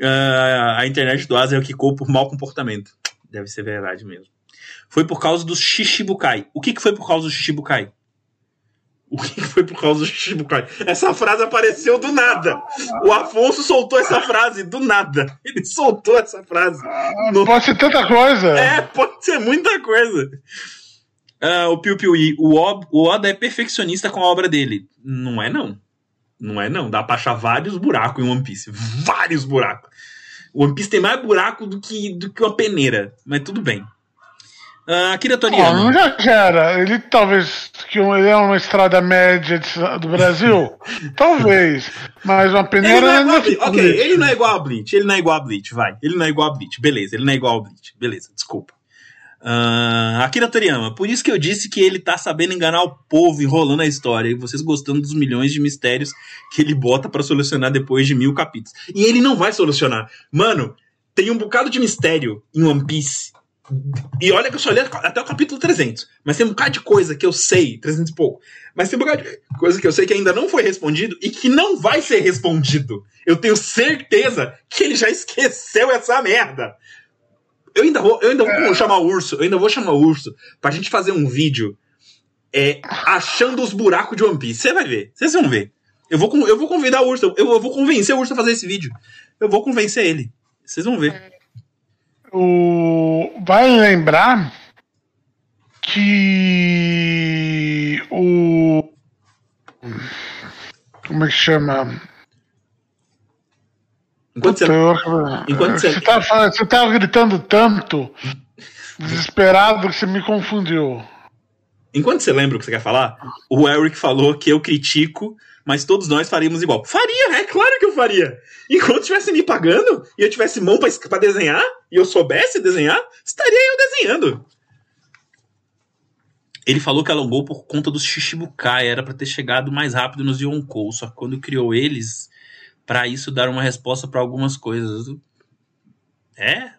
Uh, a internet do Asa é o que por mau comportamento. Deve ser verdade mesmo. Foi por causa do Shishibukai. O que, que foi por causa do Shishibukai? O que foi por causa do Shichibukai? Essa frase apareceu do nada. O Afonso soltou essa frase do nada. Ele soltou essa frase. No... Pode ser tanta coisa. É, pode ser muita coisa. Uh, o Piu Piu I, o, o Oda é perfeccionista com a obra dele. Não é, não. Não é, não. Dá pra achar vários buracos em One Piece. Vários buracos. O One Piece tem mais buraco do que, do que uma peneira. Mas tudo bem. Uh, Akira Toriyama. não já era. Ele talvez que ele é uma estrada média de, do Brasil? *laughs* talvez. Mas uma peneira. Ele não é igual a Ok, ele não é igual a Bleach. Ele não é igual a Bleach, vai. Ele não é igual a Bleach. Beleza, ele não é igual a Bleach. Beleza, desculpa. Uh, Akira Toriyama, por isso que eu disse que ele tá sabendo enganar o povo, enrolando a história, e vocês gostando dos milhões de mistérios que ele bota para solucionar depois de mil capítulos. E ele não vai solucionar. Mano, tem um bocado de mistério em One Piece e olha que eu só li até o capítulo 300. Mas tem um bocado de coisa que eu sei, 300 e pouco. Mas tem um bocado de coisa que eu sei que ainda não foi respondido e que não vai ser respondido. Eu tenho certeza que ele já esqueceu essa merda. Eu ainda vou, eu ainda vou é. chamar o urso, eu ainda vou chamar o urso pra gente fazer um vídeo é, achando os buracos de One Piece. Você vai ver, vocês vão ver. Eu vou, eu vou convidar o urso, eu, eu vou convencer o urso a fazer esse vídeo. Eu vou convencer ele. Vocês vão ver o vai lembrar que o como é que chama? Enquanto Puta, você, enquanto você, você, tá, você tava gritando tanto, desesperado, que você me confundiu. Enquanto você lembra o que você quer falar, o Eric falou que eu critico mas todos nós faríamos igual. Faria, é claro que eu faria. Enquanto estivesse me pagando e eu tivesse mão para desenhar e eu soubesse desenhar, estaria eu desenhando. Ele falou que alongou por conta dos Shishibukai, era para ter chegado mais rápido nos Yonkou, só que quando criou eles, para isso dar uma resposta para algumas coisas. É?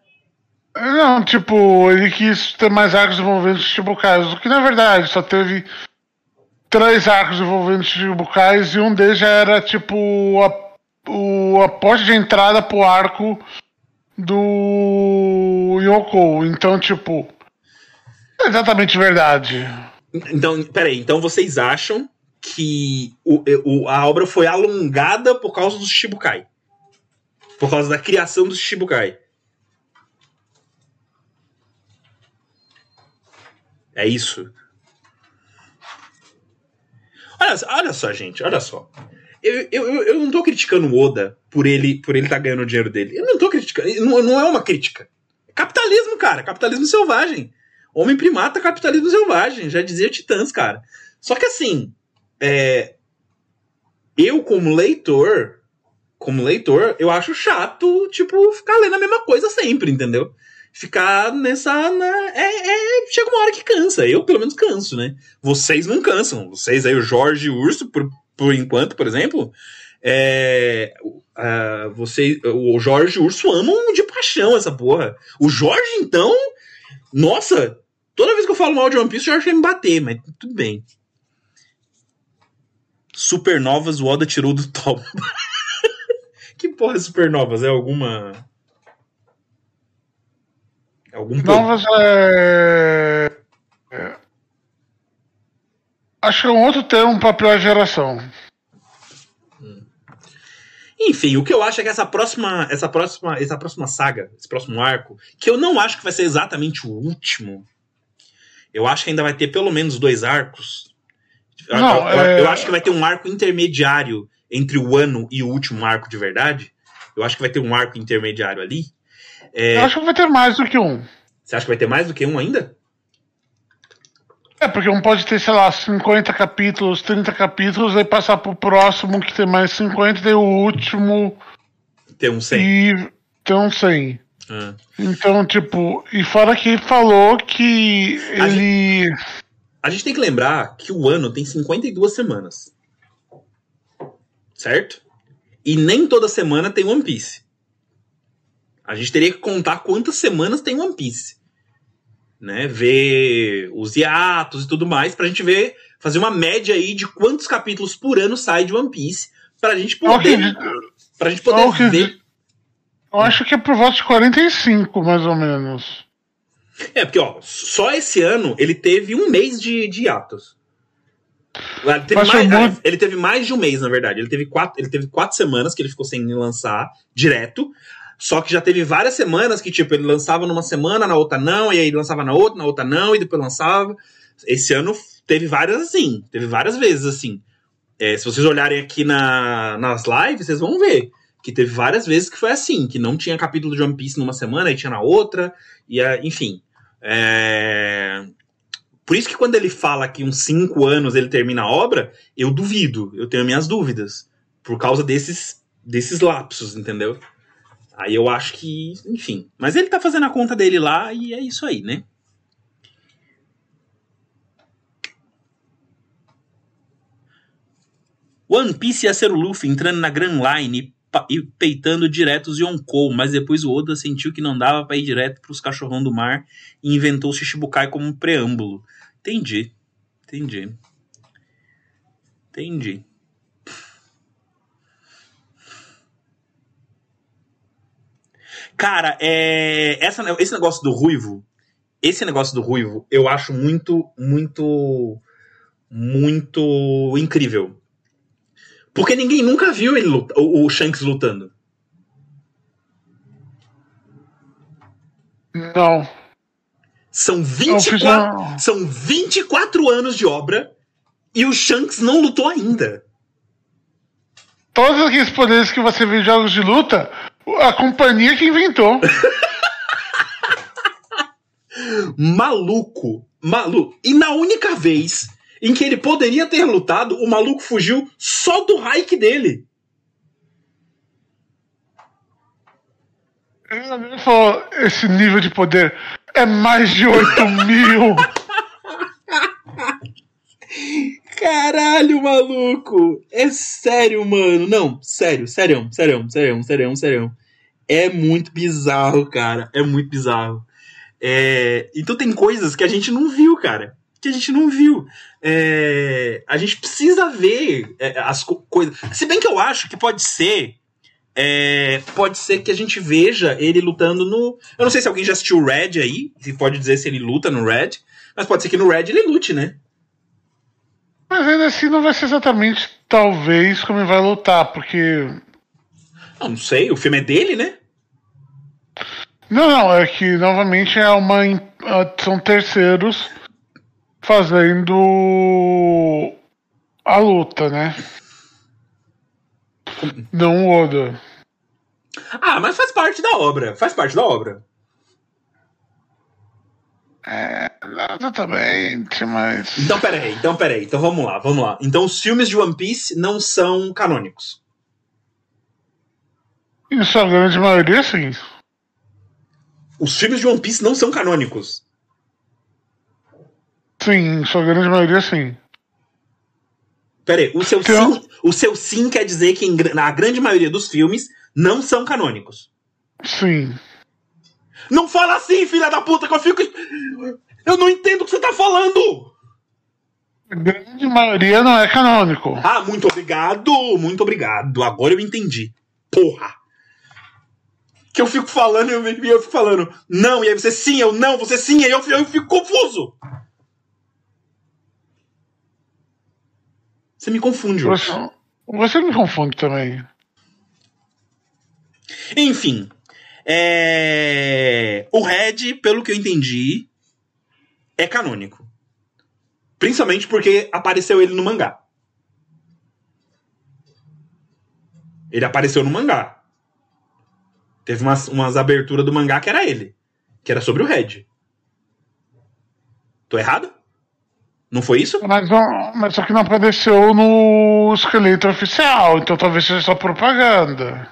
Não, tipo, ele quis ter mais arcos envolvendo Shichibukais, o que na verdade só teve três arcos envolvendo Chichibukais e um deles já era tipo a, o, a porta de entrada pro arco do Yoko. Então, tipo, é exatamente verdade. Então, peraí, então vocês acham que o, o, a obra foi alongada por causa do Shibukai? Por causa da criação do Shibukai? É isso? Olha, olha só, gente, olha só. Eu, eu, eu não tô criticando o Oda por ele por ele tá ganhando o dinheiro dele. Eu não tô criticando. Não, não é uma crítica. É capitalismo, cara. Capitalismo selvagem. Homem primata, capitalismo selvagem. Já dizia Titãs, cara. Só que assim. É, Eu, como leitor, como leitor, eu acho chato, tipo, ficar lendo a mesma coisa sempre, entendeu? Ficar nessa. Na, é, é, chega uma hora que cansa. Eu, pelo menos, canso, né? Vocês não cansam. Vocês aí, o Jorge e o Urso, por, por enquanto, por exemplo, é, uh, você, o Jorge e o Urso amam de paixão essa porra. O Jorge, então, nossa, toda vez que eu falo mal de One Piece, o Jorge quer me bater, mas tudo bem. Supernovas, o Oda tirou do *laughs* top. que porra é Supernovas? É alguma. Algum Novas é... é. Acho que é um outro termo para pior geração. Enfim, o que eu acho é que essa próxima, essa próxima, essa próxima saga, esse próximo arco, que eu não acho que vai ser exatamente o último. Eu acho que ainda vai ter pelo menos dois arcos. Não, eu, é... eu acho que vai ter um arco intermediário entre o ano e o último arco de verdade. Eu acho que vai ter um arco intermediário ali. É... Eu acho que vai ter mais do que um. Você acha que vai ter mais do que um ainda? É, porque um pode ter, sei lá, 50 capítulos, 30 capítulos, aí passar pro próximo que tem mais 50, e o último. Tem um 100. E tem um 100. Ah. Então, tipo, e fora que ele falou que a ele. Gente, a gente tem que lembrar que o ano tem 52 semanas. Certo? E nem toda semana tem One Piece. A gente teria que contar quantas semanas tem One Piece né, ver os hiatos e tudo mais, pra gente ver, fazer uma média aí de quantos capítulos por ano sai de One Piece, pra gente poder, pra gente poder eu ver. Eu acho que é por volta de 45, mais ou menos. É, porque, ó, só esse ano ele teve um mês de, de hiatos. Ele teve, mais, muito... ele teve mais de um mês, na verdade. Ele teve, quatro, ele teve quatro semanas que ele ficou sem lançar direto. Só que já teve várias semanas que, tipo, ele lançava numa semana, na outra não, e aí lançava na outra, na outra não, e depois lançava. Esse ano teve várias assim, teve várias vezes assim. É, se vocês olharem aqui na, nas lives, vocês vão ver que teve várias vezes que foi assim, que não tinha capítulo de One Piece numa semana, e tinha na outra, e enfim. É... Por isso que quando ele fala que uns cinco anos ele termina a obra, eu duvido, eu tenho minhas dúvidas, por causa desses, desses lapsos, entendeu? Aí eu acho que, enfim. Mas ele tá fazendo a conta dele lá e é isso aí, né? One Piece ia ser o Luffy entrando na Grand Line e peitando direto os Yonkou, mas depois o Oda sentiu que não dava para ir direto pros cachorrão do mar e inventou o Shichibukai como um preâmbulo. Entendi. Entendi. Entendi. Cara, é, essa, esse negócio do ruivo, esse negócio do ruivo, eu acho muito, muito, muito incrível. Porque ninguém nunca viu ele luta, o, o Shanks lutando. Não. São 24, são 24 anos de obra e o Shanks não lutou ainda. Todos aqueles poderes que você vê em jogos de luta, a companhia que inventou. maluco, maluco. E na única vez em que ele poderia ter lutado, o maluco fugiu só do hike dele. Ele falou: esse nível de poder é mais de 8 *laughs* mil. Caralho, maluco! É sério, mano. Não, sério, sério, sério, sério, sério, sério. É muito bizarro, cara. É muito bizarro. É... Então tem coisas que a gente não viu, cara. Que a gente não viu. É... A gente precisa ver é, as co coisas. Se bem que eu acho que pode ser. É... Pode ser que a gente veja ele lutando no. Eu não sei se alguém já assistiu o Red aí. Se pode dizer se ele luta no Red. Mas pode ser que no Red ele lute, né? Mas ainda assim não vai ser exatamente, talvez, como ele vai lutar, porque. Não, não sei, o filme é dele, né? Não, não, é que novamente é uma. São terceiros fazendo a luta, né? Não o Oda. Ah, mas faz parte da obra. Faz parte da obra. É, exatamente, mas. Então, peraí, então, peraí. Então, vamos lá, vamos lá. Então, os filmes de One Piece não são canônicos. Em sua grande maioria, sim. Os filmes de One Piece não são canônicos. Sim, sua grande maioria, sim. Peraí, o seu, Então- sim, o seu sim quer dizer que em na grande maioria dos filmes não são canônicos. Sim. Não fala assim, filha da puta, que eu fico. Eu não entendo o que você tá falando! A grande maioria não é canônico. Ah, muito obrigado, muito obrigado. Agora eu entendi. Porra! Que eu fico falando e eu, eu fico falando, não, e aí você sim, eu não, você sim, aí eu, eu fico confuso. Você me confunde, Você, você me confunde também. Enfim. É... O Red, pelo que eu entendi, é canônico. Principalmente porque apareceu ele no mangá. Ele apareceu no mangá. Teve umas, umas aberturas do mangá que era ele. Que era sobre o Red. Tô errado? Não foi isso? Mas, não- mas só que não apareceu no esqueleto oficial, então talvez seja só propaganda.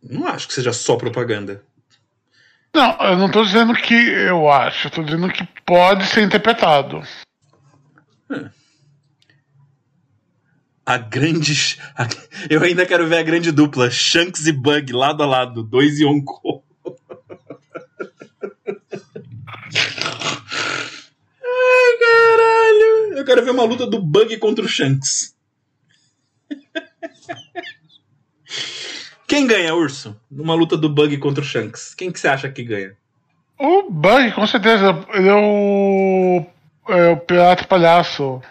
Não acho que seja só propaganda. Não, eu não tô dizendo que eu acho, eu tô dizendo que pode ser interpretado. A grande. a- eu ainda quero ver a grande dupla Shanks e Bug lado a lado, dois Yonko. Ai, caralho! Eu quero ver uma luta do Bug contra o Shanks. Quem ganha, Urso? Numa luta do Bug contra o Shanks. Quem que você acha que ganha? O Bug, com certeza, ele é o. É o pirata palhaço.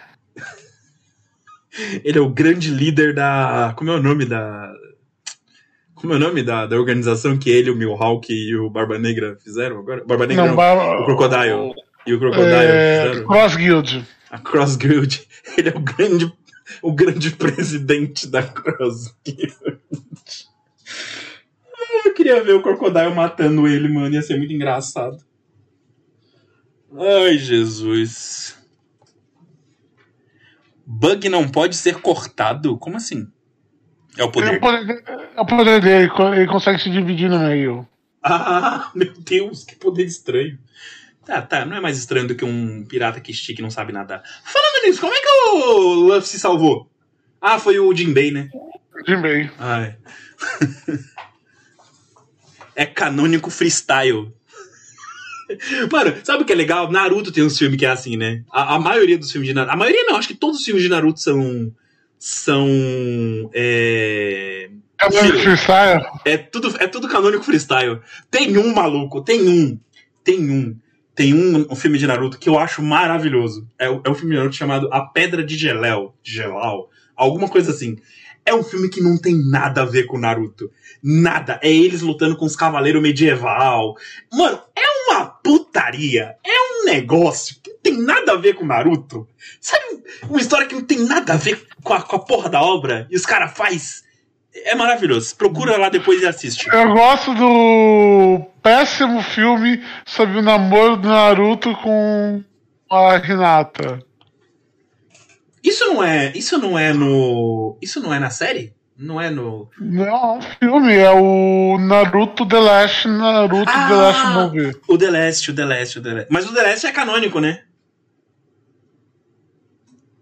Ele é o grande líder da. Como é o nome da. Como é o nome da, da organização que ele, o Mihawk e o Barba Negra fizeram agora? Barba Negra não, Bar- o Crocodile. E o Crocodile É, fizeram? Cross Guild. A Cross Guild. *laughs* Ele é o grande, o grande presidente da Cross Guild. Ah, Eu queria ver o Crocodile matando ele, mano. Ia ser muito engraçado. Ai, Jesus. Bug não pode ser cortado? Como assim? É o É poder. o poder, é o poder dele, ele consegue se dividir no meio. Ah, *laughs* meu Deus, que poder estranho. Tá, tá, não é mais estranho do que um pirata que estica e não sabe nadar. Falando nisso, como é que o Luffy se salvou? Ah, foi o Jinbei, né? Jinbei. Ai. *laughs* é canônico freestyle. *laughs* Mano, sabe o que é legal? Naruto tem uns filmes que é assim, né? A, a maioria dos filmes de Naruto. A maioria não, acho que todos os filmes de Naruto são. São. É. É freestyle? É tudo, é tudo canônico freestyle. Tem um maluco, tem um, tem um, tem um, um filme de Naruto que eu acho maravilhoso. É, é um filme de Naruto chamado A Pedra de Geléu, de Gelau, alguma coisa assim. É um filme que não tem nada a ver com Naruto. Nada. É eles lutando com os cavaleiros medieval. Mano, é putaria. É um negócio que não tem nada a ver com Naruto. Sabe, uma história que não tem nada a ver com a, com a porra da obra e os caras faz. É maravilhoso. Procura lá depois e assiste. Eu gosto do péssimo filme sobre o namoro do Naruto com a Hinata. Isso não é. Isso não é no. Isso não é na série? Não é no. Não, é um filme, é o Naruto The Last Naruto The Ah! Last Movie. O The Last, o The Last, o The Last. Mas o The Last é canônico, né?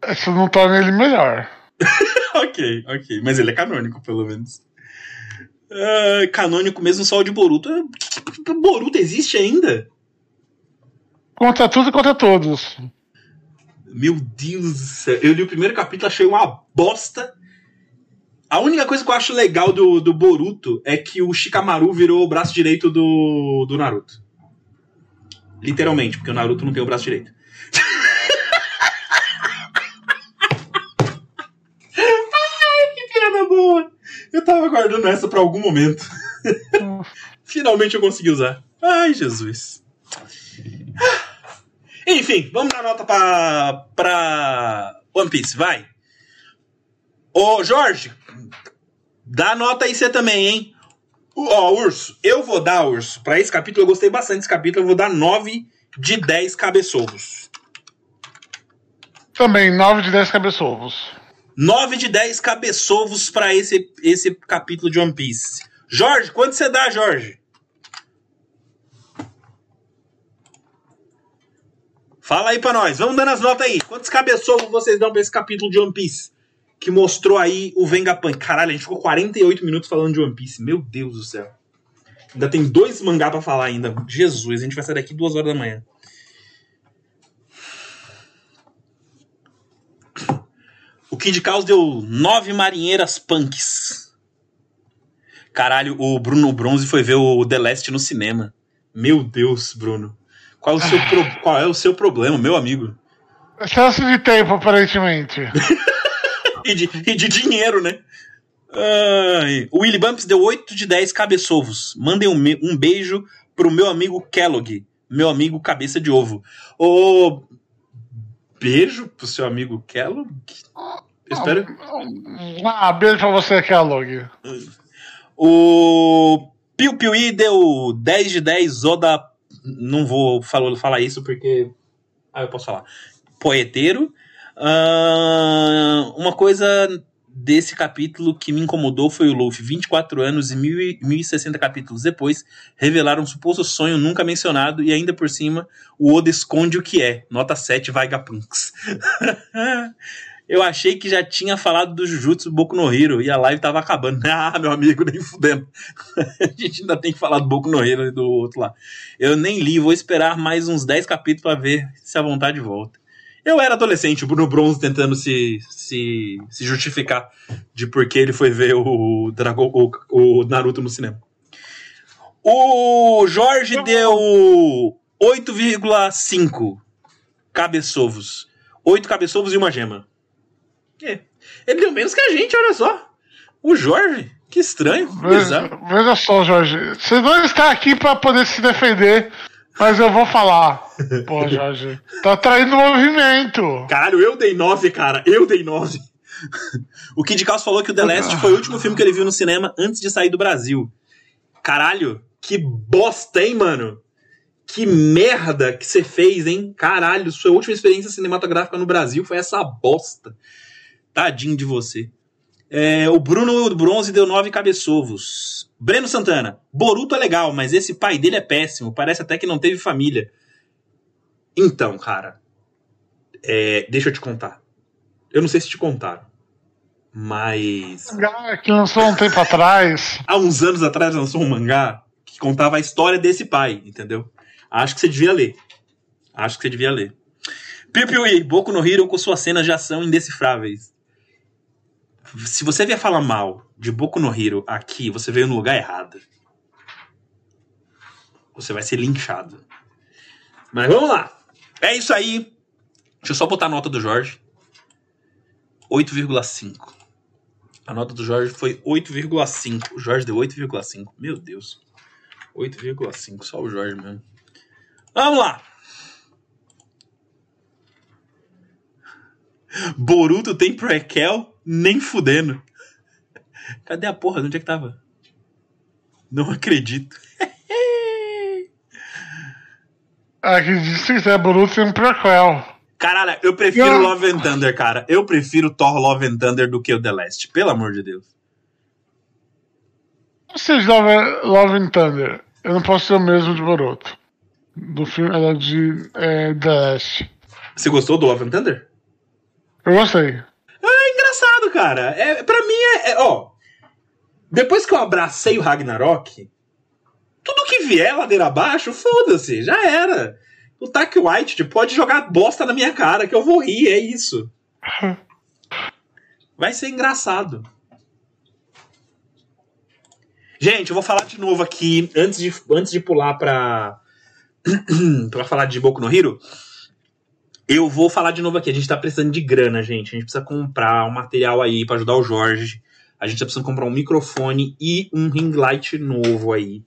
Isso não torna ele melhor. *laughs* ok, ok. Mas ele é canônico, pelo menos. Ah, canônico mesmo só o de Boruto. Boruto existe ainda? Contra tudo e contra todos. Meu Deus do céu. Eu li o primeiro capítulo, achei uma bosta. A única coisa que eu acho legal do, do Boruto é que o Shikamaru virou o braço direito do, do Naruto. Literalmente, porque o Naruto não tem o braço direito. Ai, que piada boa! Eu tava guardando essa pra algum momento. *laughs* Finalmente eu consegui usar. Ai, Jesus. Enfim, vamos dar nota pra, pra One Piece, vai. Ô, Jorge, dá nota aí você também, hein? Ó, Urso, eu vou dar, Urso, pra esse capítulo, eu gostei bastante desse capítulo, eu vou dar 9 de 10 cabeçovos. Também, 9 de 10 cabeçovos. 9 de 10 cabeçovos pra esse, esse capítulo de One Piece. Jorge, quanto você dá, Jorge? Fala aí pra nós, vamos dando as notas aí. Quantos cabeçovos vocês dão pra esse capítulo de One Piece? Que mostrou aí o Vengapunk. Caralho, a gente ficou 48 minutos falando de One Piece. Meu Deus do céu. Ainda tem dois mangá pra falar ainda. Jesus, a gente vai sair daqui duas horas da manhã. O Kid Caos deu nove marinheiras punks. Caralho, o Bruno Bronze foi ver o The Last no cinema. Meu Deus, Bruno. Qual, é o seu *laughs* pro... Qual é o seu problema, meu amigo? Excesso de tempo, aparentemente. *laughs* e, de, e de dinheiro, né? Ai. O Willy Bumps deu 8 de 10 cabeçovos. Mandem um, um beijo pro meu amigo Kellogg, meu amigo cabeça de ovo. Ô, beijo pro seu amigo Kellogg? Espero. Ah, beijo pra você, Kellogg. O Piu Piuí deu 10 de 10 Oda. Não vou falar, falar isso porque. Ah, eu posso falar. Poeteiro. Uh, uma coisa desse capítulo que me incomodou foi o Luffy, 24 anos e 1060 capítulos depois, revelaram um suposto sonho nunca mencionado e ainda por cima o Oda esconde o que é. Nota 7 Vagapunks. *laughs* Eu achei que já tinha falado do Jujutsu Boku no Hero e a live tava acabando. *laughs* Ah, meu amigo, nem fudendo. *laughs* a gente ainda tem que falar do Boku no Hero e do outro lá. Eu nem li, vou esperar mais uns 10 capítulos para ver se a vontade volta. Eu era adolescente, o Bruno Bronze tentando se, se, se justificar de por que ele foi ver o, Dragon, o, o Naruto no cinema. O Jorge deu 8,5 cabeçovos. 8 cabeçovos e uma gema. É. Ele deu menos que a gente, olha só. O Jorge, que estranho. Veja, veja só, Jorge. Você não está aqui para poder se defender mas eu vou falar. *laughs* Pô, Jorge. Tá traindo movimento. Caralho, eu dei nove, cara. Eu dei nove. o Kid Caos falou que o The Last foi o último filme que ele viu no cinema antes de sair do Brasil. Caralho, que bosta, hein, mano? Que merda que você fez, hein? Caralho, sua última experiência cinematográfica no Brasil foi essa bosta. Tadinho de você. É, o Bruno Bronze deu nove cabeçovos. Breno Santana. Boruto é legal, mas esse pai dele é péssimo. Parece até que não teve família. Então, cara. É, deixa eu te contar. Eu não sei se te contaram. Mas. Mangá que lançou um tempo atrás. Há uns anos atrás lançou um mangá que contava a história desse pai, entendeu? Acho que você devia ler. Acho que você devia ler. Piu Piu Boku no Hero com suas cenas de ação indecifráveis se você vier falar mal de Boku no Hero aqui, você veio no lugar errado. Você vai ser linchado. Mas vamos lá. É isso aí. Deixa eu só botar a nota do Jorge. 8,5. A nota do Jorge foi 8,5. O Jorge deu 8,5. Meu Deus. 8,5. Só o Jorge mesmo. Vamos lá. Boruto tem prequel nem fudendo. Cadê a porra? Onde é que tava? Não acredito. Acredito que quiser, Boruto tem um prequel. Caralho, eu prefiro eu... Love and Thunder, cara. Eu prefiro Thor Love and Thunder do que o The Last. Pelo amor de Deus. Vocês Love, Love and Thunder. Eu não posso ser o mesmo de Boruto. Do filme era de é, The Last. Você gostou do Love and Thunder? Eu gostei cara. É, pra mim é, é, Ó. Depois que eu abracei o Ragnarok, tudo que vier ladeira abaixo, foda-se, já era. O Taki White tipo, pode jogar bosta na minha cara que eu vou rir, é isso. *laughs* Vai ser engraçado. Gente, eu vou falar de novo aqui, antes de, antes de pular pra, *clears throat* pra falar de Boku no Hero. Eu vou falar de novo aqui. A gente tá precisando de grana, gente. A gente precisa comprar um material aí para ajudar o Jorge. A gente tá precisando comprar um microfone e um ring light novo aí.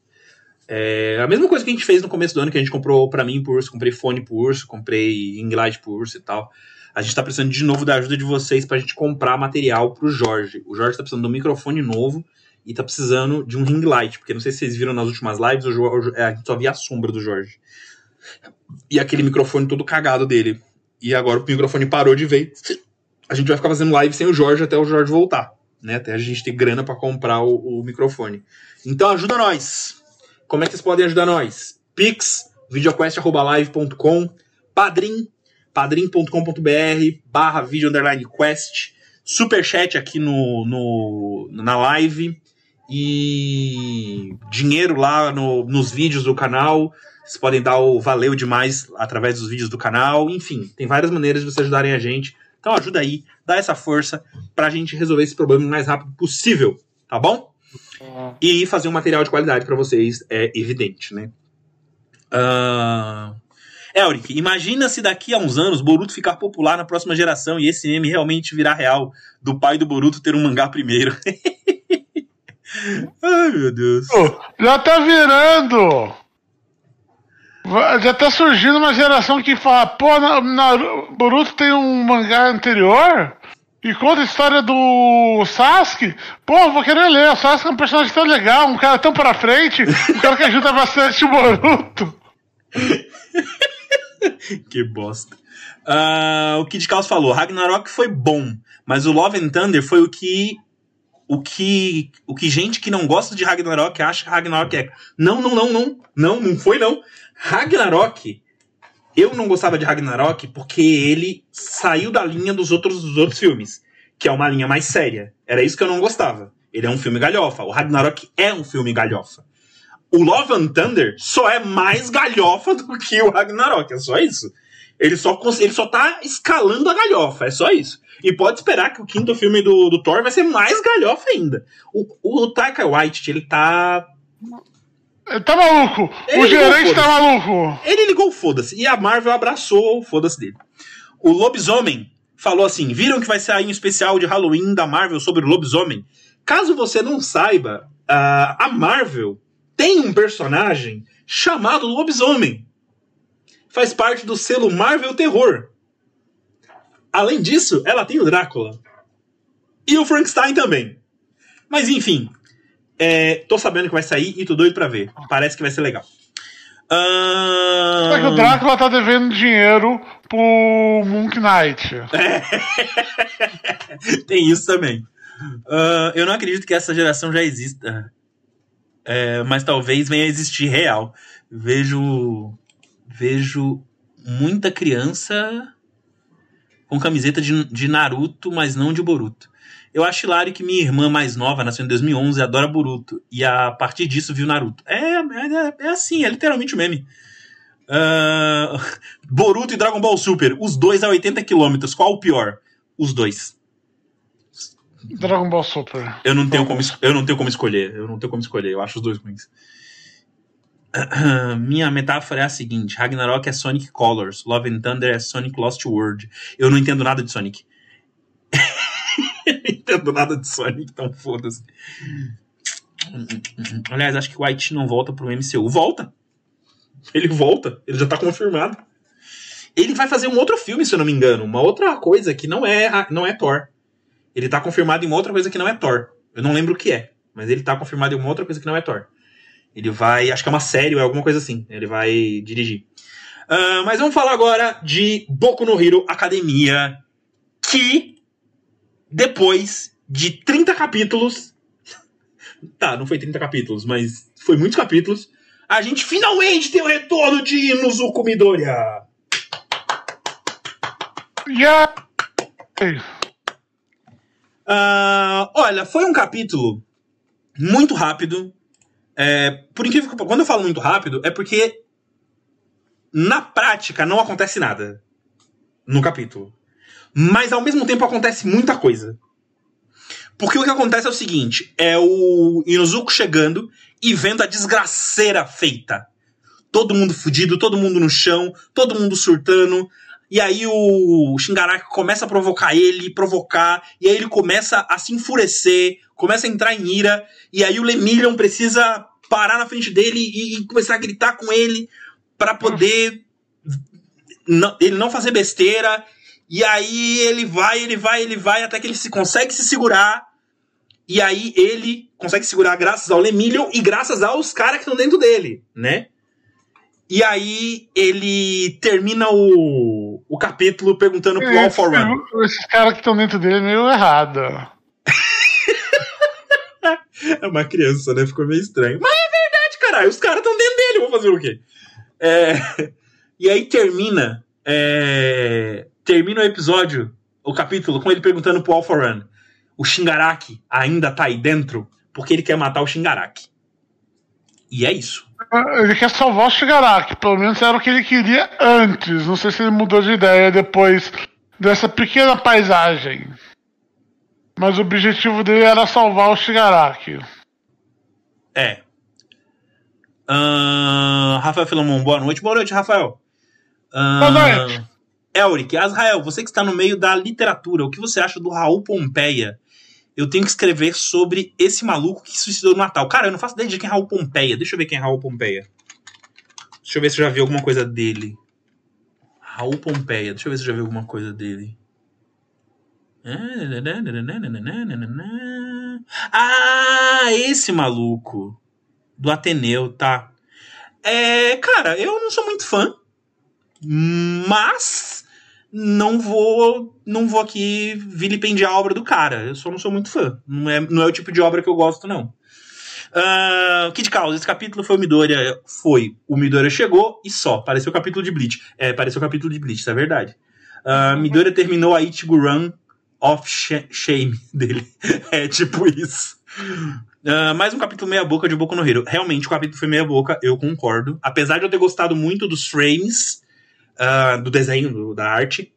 É a mesma coisa que a gente fez no começo do ano, que a gente comprou para mim por urso, comprei fone por urso, comprei ring light por urso e tal. A gente tá precisando de novo da ajuda de vocês pra gente comprar material pro Jorge. O Jorge tá precisando de um microfone novo e tá precisando de um ring light, porque não sei se vocês viram nas últimas lives, é, a gente só via a sombra do Jorge. E aquele microfone todo cagado dele. E agora o microfone parou de vez. A gente vai ficar fazendo live sem o Jorge até o Jorge voltar, né? Até a gente ter grana para comprar o, o microfone. Então ajuda nós. Como é que vocês podem ajudar nós? Pix, videoquest.live.com, Padrim, padrim.com.br, barra video underline quest, superchat aqui no, no, na live e dinheiro lá no, nos vídeos do canal. Vocês podem dar o valeu demais através dos vídeos do canal. Enfim, tem várias maneiras de vocês ajudarem a gente. Então ajuda aí, dá essa força pra gente resolver esse problema o mais rápido possível, tá bom? E fazer um material de qualidade para vocês é evidente, né? Uh... Elric, imagina se daqui a uns anos Boruto ficar popular na próxima geração e esse meme realmente virar real, do pai do Boruto ter um mangá primeiro. *laughs* Ai, meu Deus. Já tá virando! Já tá surgindo uma geração que fala, pô, Boruto tem um mangá anterior? E conta a história do Sasuke. Pô, vou querer ler. O Sasuke é um personagem tão legal, um cara tão pra frente, um cara que ajuda bastante o Boruto. *laughs* que bosta. Uh, o Kid Caos falou: Ragnarok foi bom, mas o Love and Thunder foi o que. O que, o que gente que não gosta de Ragnarok acha que Ragnarok é. Não, não, não, não. Não, não foi não. Ragnarok. Eu não gostava de Ragnarok porque ele saiu da linha dos outros, dos outros filmes, que é uma linha mais séria. Era isso que eu não gostava. Ele é um filme galhofa. O Ragnarok é um filme galhofa o Love and Thunder só é mais galhofa do que o Ragnarok, é só isso. Ele só, ele só tá escalando a galhofa, é só isso. E pode esperar que o quinto filme do, do Thor vai ser mais galhofa ainda. O, o, Taika Waititi, ele tá... Tá maluco! Ele o gerente tá maluco! Ele ligou foda-se. E a Marvel abraçou o foda-se dele. O Lobisomem falou assim: viram que vai sair um especial de Halloween da Marvel sobre o lobisomem? Caso você não saiba, a Marvel tem um personagem chamado Lobisomem. Faz parte do selo Marvel Terror. Além disso, ela tem o Drácula. E o Frankenstein também. Mas enfim, é, tô sabendo que vai sair e tô doido pra ver. Parece que vai ser legal. É que o Drácula tá devendo dinheiro pro Moon Knight. É. *laughs* Tem isso também. Uh, eu não acredito que essa geração já exista é, mas talvez venha a existir real. Vejo vejo muita criança com camiseta de, de Naruto, mas não de Boruto. Eu acho hilário que minha irmã mais nova, nasceu em 2011, adora Boruto. E a partir disso viu Naruto. É, é, é assim, é literalmente o meme. Uh, *laughs* Boruto e Dragon Ball Super, os dois a 80 km, qual o pior? Os dois. Dragon Ball Super. Eu não tenho como, eu não tenho como escolher. Eu não tenho como escolher. Eu acho os dois ruins. Minha metáfora é a seguinte: Ragnarok é Sonic Colors, Love and Thunder é Sonic Lost World. Eu não entendo nada de Sonic. *laughs* entendo nada de Sonic, então foda-se. Aliás, acho que o White não volta pro MCU. Volta! Ele volta, ele já tá confirmado. Ele vai fazer um outro filme, se eu não me engano. Uma outra coisa que não é, não é Thor. Ele tá confirmado em uma outra coisa que não é Thor. Eu não lembro o que é, mas ele tá confirmado em uma outra coisa que não é Thor. Ele vai, acho que é uma série ou é alguma coisa assim. Ele vai dirigir. Uh, mas vamos falar agora de Boku no Hero Academia, que depois de 30 capítulos. *laughs* Tá, não foi 30 capítulos, mas foi muitos capítulos. A gente finalmente tem o retorno de Inuzuku Midoriya. Yeah. Uh, olha, foi um capítulo muito rápido. É, por incrível que quando eu falo muito rápido, é porque na prática não acontece nada no capítulo. Mas ao mesmo tempo acontece muita coisa. Porque o que acontece é o seguinte: é o Inozuko chegando e vendo a desgraceira feita. Todo mundo fudido, todo mundo no chão, todo mundo surtando, e aí o Shingaraki começa a provocar ele, provocar, e aí ele começa a se enfurecer, começa a entrar em ira, e aí o Lemillion precisa parar na frente dele e, e começar a gritar com ele para poder não, ele não fazer besteira. E aí ele vai, ele vai, ele vai, até que ele se consegue se segurar. E aí ele consegue segurar graças ao Lemillion e graças aos caras que estão dentro dele, né? E aí ele termina o, o capítulo perguntando pro All for One. Esses caras que estão dentro dele é meio errado. *laughs* é uma criança, né? Ficou meio estranho. Mas é verdade, caralho. Os caras estão dentro dele. Vou fazer o quê? É... *laughs* E aí termina. É... Termina o episódio, o capítulo, com ele perguntando pro All for One o Shingaraki ainda tá aí dentro porque ele quer matar o Shingaraki. E é isso. Ele quer salvar o Shigaraki, pelo menos era o que ele queria antes. Não sei se ele mudou de ideia depois dessa pequena paisagem. Mas o objetivo dele era salvar o Shigaraki. É. Uh, Rafael Filamon, boa noite. Boa noite, Rafael. Uh, boa noite. Elric, Azrael, você que está no meio da literatura, o que você acha do Raul Pompeia eu tenho que escrever sobre esse maluco que se suicidou no Natal. Cara, eu não faço ideia de quem é Raul Pompeia. Deixa eu ver quem é Raul Pompeia. Deixa eu ver se eu já vi alguma coisa dele. Raul Pompeia. Deixa eu ver se eu já vi alguma coisa dele. Ah, esse maluco. Do Ateneu, tá. É, cara, eu não sou muito fã. Mas não vou não vou aqui vilipendiar a obra do cara. Eu só não sou muito fã. Não é, não é o tipo de obra que eu gosto, não. Uh, Kid Causa, esse capítulo foi o Midoriya. Foi. O Midoriya chegou e só. Pareceu o capítulo de Bleach. É, pareceu o capítulo de Bleach, isso é verdade. Uh, Midoriya terminou a Ichigo Run of Shame *laughs* dele. é tipo isso. Uh, mais um capítulo meia boca de Boku no Hero. Realmente o capítulo foi meia boca, eu concordo. Apesar de eu ter gostado muito dos frames, uh, do desenho, do, da arte.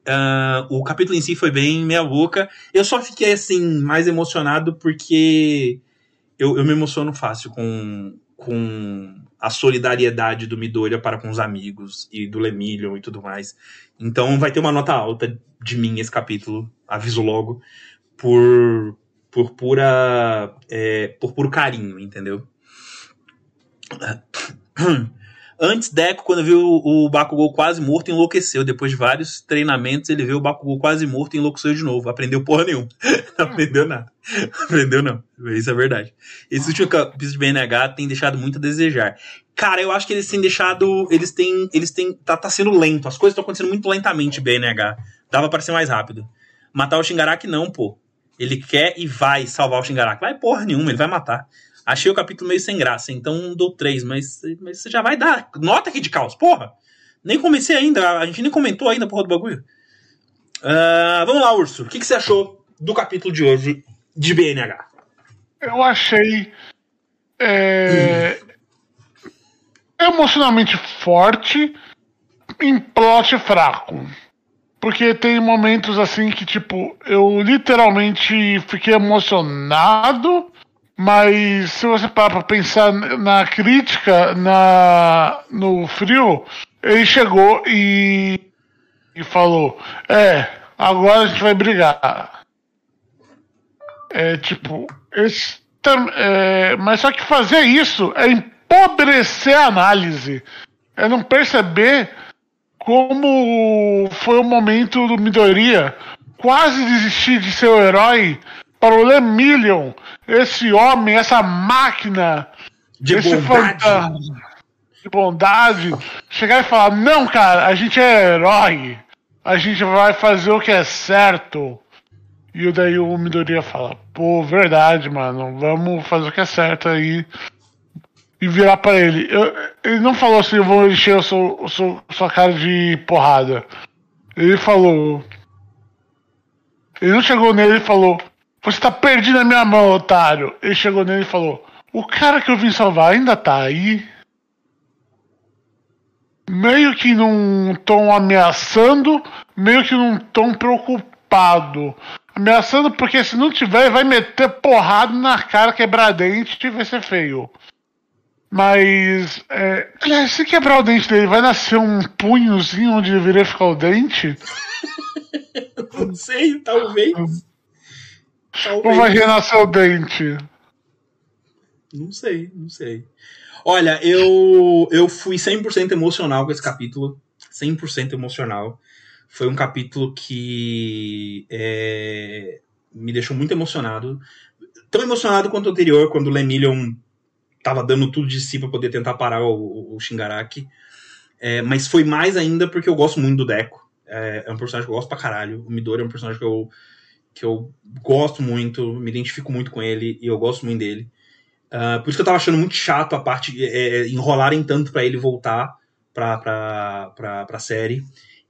Uh, o capítulo em si foi bem meia boca. Eu só fiquei assim, mais emocionado porque eu, eu me emociono fácil com, com a solidariedade do Midoriya para com os amigos e do Lemillion e tudo mais. Então vai ter uma nota alta de mim esse capítulo, aviso logo, por, por pura é, por puro carinho, entendeu? *clears throat* Antes, Deco, quando viu o Bakugou quase morto, enlouqueceu. Depois de vários treinamentos, ele viu o Bakugou quase morto e enlouqueceu de novo. Aprendeu porra nenhuma. não *laughs* aprendeu nada. aprendeu não. Isso é verdade. Esse último capítulo de BNH tem deixado muito a desejar. Cara, eu acho que eles têm deixado. Eles têm. Eles têm. Tá, tá sendo lento. As coisas estão acontecendo muito lentamente, BNH. Dava para ser mais rápido. Matar o Shingaraki, não, pô. Ele quer e vai salvar o Shingaraki. Vai porra nenhuma, ele vai matar. Achei o capítulo meio sem graça, então dou três, mas, mas você já vai dar. Nota aqui de caos, porra! Nem comecei ainda, a gente nem comentou ainda porra do bagulho. Uh, vamos lá, Urso. O que, que você achou do capítulo de hoje de BNH? Eu achei. É, emocionalmente forte, em plot fraco. Porque tem momentos assim que, tipo, eu literalmente fiquei emocionado mas se você parar para pensar na crítica, na, no frio, ele chegou e, e falou: É, agora a gente vai brigar. É tipo, esse, é, mas só que fazer isso é empobrecer a análise. É não perceber como foi o momento do Midoriya quase desistir de ser o herói para o Lemillion, esse homem, essa máquina, de esse bondade. de bondade, chegar e falar: Não, cara, a gente é herói, a gente vai fazer o que é certo. E daí o Midoriya fala: Pô, verdade, mano, vamos fazer o que é certo aí. E virar para ele. Eu, ele não falou assim: Eu vou encher a sua, sua, sua cara de porrada. Ele falou. Ele não chegou nele e falou: você tá perdido na minha mão, otário. Ele chegou nele e falou: O cara que eu vim salvar ainda tá aí? Meio que num tom ameaçando, meio que num tom preocupado. Ameaçando porque se não tiver, vai meter porrada na cara, quebrar dente e vai ser feio. Mas, é, se quebrar o dente dele, vai nascer um punhozinho onde deveria ficar o dente? *laughs* não sei, talvez. Ou vai renascer o dente? Não sei, não sei. Olha, eu, eu fui 100% emocional com esse capítulo. 100% emocional. Foi um capítulo que é, me deixou muito emocionado. tão emocionado quanto o anterior, quando o Lemillion tava dando tudo de si para poder tentar parar o, o, o Shingaraki. É, mas foi mais ainda porque eu gosto muito do Deco. É, é, um personagem que eu gosto pra caralho. O Midori é um personagem que eu, que eu gosto muito, me identifico muito com ele e eu gosto muito dele. Uh, por isso que eu tava achando muito chato a parte é, enrolarem tanto para ele voltar pra, pra, pra, pra série.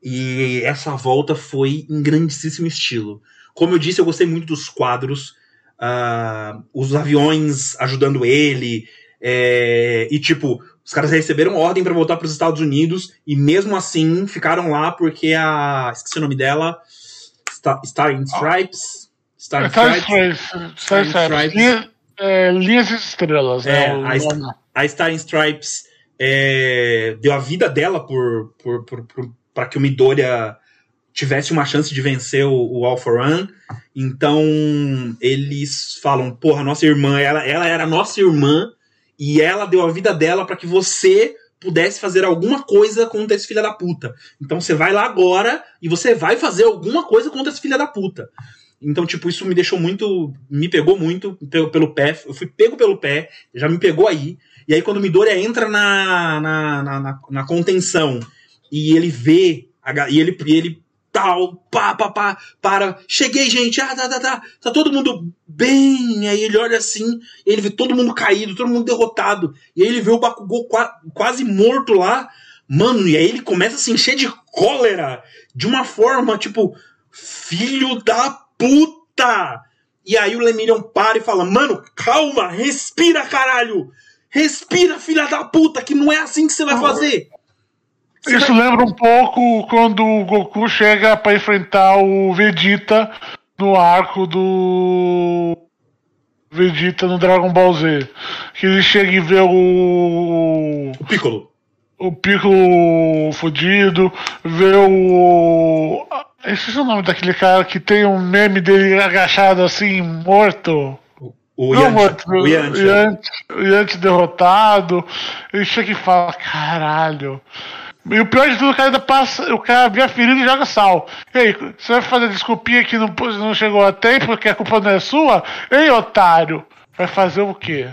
E essa volta foi em grandíssimo estilo. Como eu disse, eu gostei muito dos quadros, uh, os aviões ajudando ele, é, e tipo, os caras receberam ordem para voltar para os Estados Unidos e mesmo assim ficaram lá porque a. Esqueci o nome dela. Star, Star in Stripes? Star, Star Stripes. Star, Star Stripes. Linha, é, linhas e estrelas. É, né, a, a, Star in Stripes é, deu a vida dela por, por, por, por para que o Midoriya tivesse uma chance de vencer o, o Alpha Run. Então eles falam: porra, nossa irmã, ela, ela era nossa irmã e ela deu a vida dela para que você pudesse fazer alguma coisa contra esse filho da puta. Então você vai lá agora e você vai fazer alguma coisa contra esse filho da puta. Então, tipo, isso me deixou muito. Me pegou muito pelo, pelo pé. Eu fui pego pelo pé, já me pegou aí. E aí, quando o Midoriya entra na, na, na, na, na contenção e ele vê. E ele, e ele tal, pá, pá, pá, para, cheguei, gente, ah, tá, tá, tá, tá todo mundo bem, aí ele olha assim, ele vê todo mundo caído, todo mundo derrotado, e aí ele vê o Bakugou quase morto lá, mano, e aí ele começa a se encher de cólera, de uma forma, tipo, filho da puta! E aí o Lemillion para e fala, mano, calma, respira, caralho! Respira, filha da puta, que não é assim que você vai fazer! Isso lembra um pouco quando o Goku chega para enfrentar o Vegeta no arco do Vegeta no Dragon Ball Z. Que ele chega e vê o. O Piccolo. O Piccolo fudido, vê o. Esse é o nome daquele cara que tem um meme dele agachado assim, morto. O Não, morto, o Yanti. O Yanti derrotado. Ele chega e fala: caralho. E o pior de tudo, o cara ainda passa, o cara vê a ferida e joga sal. E aí, você vai fazer desculpinha que não, não chegou a tempo porque a culpa não é sua? Ei, otário! Vai fazer o quê?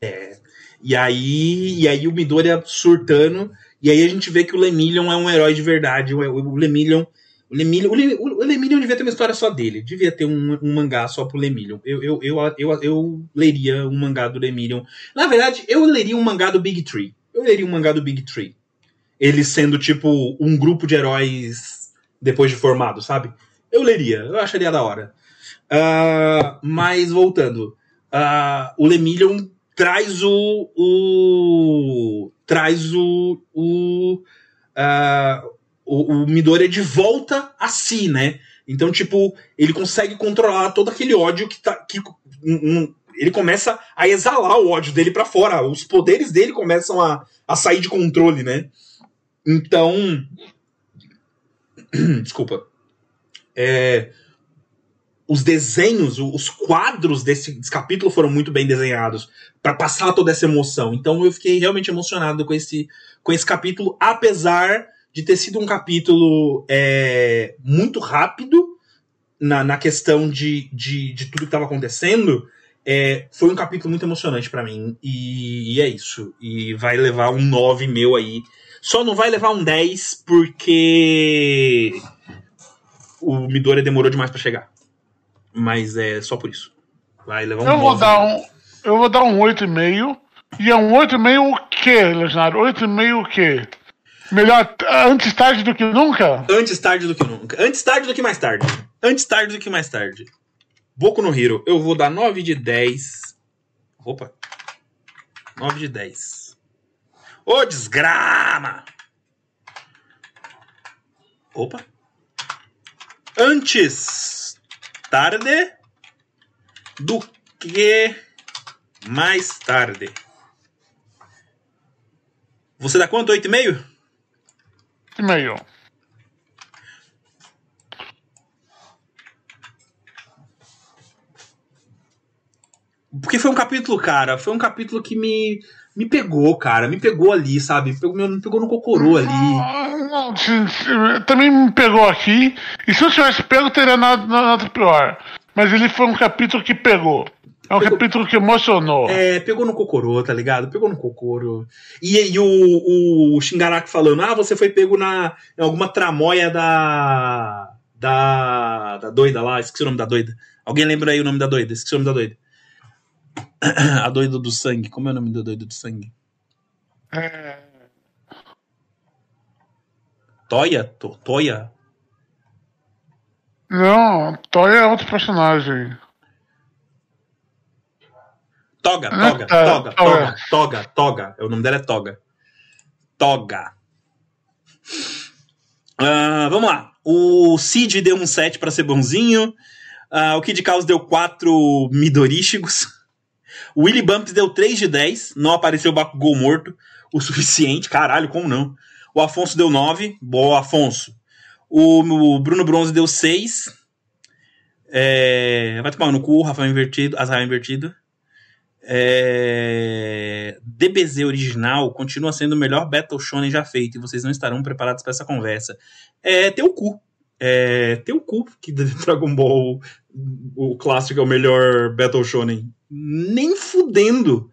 É. E aí, e aí o Midoriya surtando, e aí a gente vê que o Lemillion é um herói de verdade. O, o Lemillion. O Lemillion, o, Lemillion devia ter uma história só dele. Devia ter um, um mangá só pro Lemillion. Eu, eu, eu, eu, eu leria um mangá do Lemillion. Na verdade, eu leria um mangá do Big Tree. Eu leria um mangá do Big Tree ele sendo tipo um grupo de heróis depois de formado, sabe? Eu leria, eu acharia da hora. Uh, mas voltando, uh, o Lemillion traz o, o traz o o, uh, o, o Midoriya de volta a si, né? Então, tipo, ele consegue controlar todo aquele ódio que tá. Que, um, ele começa a exalar o ódio dele para fora. Os poderes dele começam a, a sair de controle, né? Então. *clears throat* Desculpa. É, os desenhos, os quadros desse, desse, capítulo foram muito bem desenhados para passar toda essa emoção. Então eu fiquei realmente emocionado com esse, com esse capítulo, apesar de ter sido um capítulo é, muito rápido na, na questão de, de, de tudo que estava acontecendo. É, foi um capítulo muito emocionante para mim. E, e, é isso. E vai levar um 9 meu aí só não vai levar um 10 porque o Midori demorou demais para chegar. Mas é só por isso. Vai levar um Eu vou dar um, eu vou dar um 8,5. E é um 8,5 o quê, Leonardo? 8,5 o quê? Melhor antes tarde do que nunca? Antes tarde do que nunca. Antes tarde do que mais tarde. Antes tarde do que mais tarde. Boku no Hero, eu vou dar 9 de 10. Opa. 9 de 10. Ô, desgrama! Opa. Antes tarde do que mais tarde. Você dá quanto? 8,5? 8,5. Porque foi um capítulo, cara. Foi um capítulo que me me pegou, cara. Me pegou ali, sabe? Me pegou, me pegou no cocorô ali. Não, também me pegou aqui. E se eu tivesse pego, teria nada, nada pior. Mas ele foi um capítulo que pegou. É um capítulo que emocionou. É, pegou no Kokoro, tá ligado? Pegou no Kokoro. E, e o, o Shingaraki falando, ah, você foi pego na, em alguma tramóia da, da. da doida lá, esqueci o nome da doida. Alguém lembra aí o nome da doida? Esqueci o nome da doida. *coughs* A doida do sangue. Como é o nome da doida do sangue? É, Toya? To- Toya? Não, Toya é outro personagem. Toga, Ah, Toga, Toga, Toga. Toga, Toga, Toga. O nome dela é Toga. Toga. Ah, vamos lá. O Cid deu um 7 pra ser bonzinho. Ah, o Kid Chaos deu 4 Midorishigos. *laughs* O Willy Bumps deu 3 de 10. Não apareceu o Bakugou morto o suficiente. Caralho, como não? O Afonso deu 9. Boa, Afonso. O, o Bruno Bronze deu 6. É, vai tomar no cu, Rafael Invertido, Azrael Invertido. É, DBZ original continua sendo o melhor Battle Shonen já feito e vocês não estarão preparados para essa conversa. É teu cu. É teu cu que *laughs* Dragon Ball, o clássico, é o melhor Battle Shonen. Nem fudendo.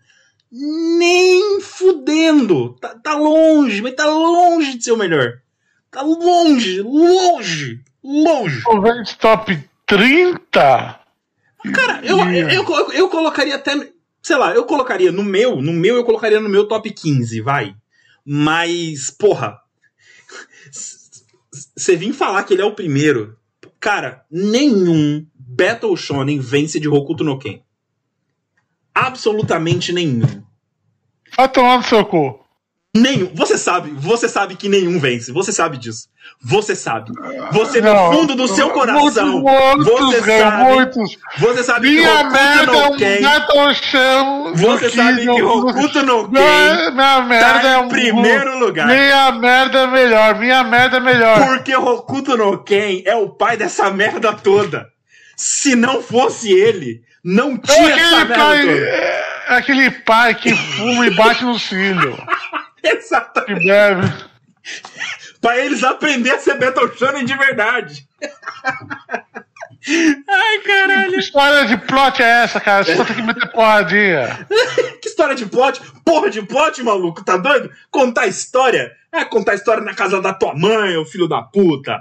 Nem fudendo. Tá, tá longe, mas tá longe de ser o melhor. Tá longe, longe, longe. Talvez top 30? Cara, eu, eu, eu, eu colocaria até. Sei lá, eu colocaria no meu, no meu, eu colocaria no meu top 15, vai. Mas, porra. Você vir falar que ele é o primeiro. Cara, nenhum Battle Shonen vence de Hokuto no Ken. Absolutamente nenhum. Vai tomar no seu cu. Nenhum. Você sabe, você sabe que nenhum vence. Você sabe disso. Você sabe. Você no Não, fundo do seu coração. Muitos, você muitos, sabe. muitos. Você sabe que Minha Hokuto merda é no Chão. Você sabe que Hokuto no Ken Minha, merda tá é um. primeiro lugar. Minha merda é melhor. Minha merda é melhor. Porque Hokuto no Ken é o pai dessa merda toda. Se não fosse ele, não É tinha essa aquele pai, é aquele pai que fuma e bate no cílio. *laughs* Exatamente. Que bebe. Pra eles aprenderem a ser Battle Shonen de verdade. *laughs* Ai, Que caralho. história de plot é essa, cara? Você só tem que meter porradinha. *laughs* Que história de plot? Porra de plot, maluco? Tá doido? Contar história? É contar história na casa da tua mãe, ô filho da puta.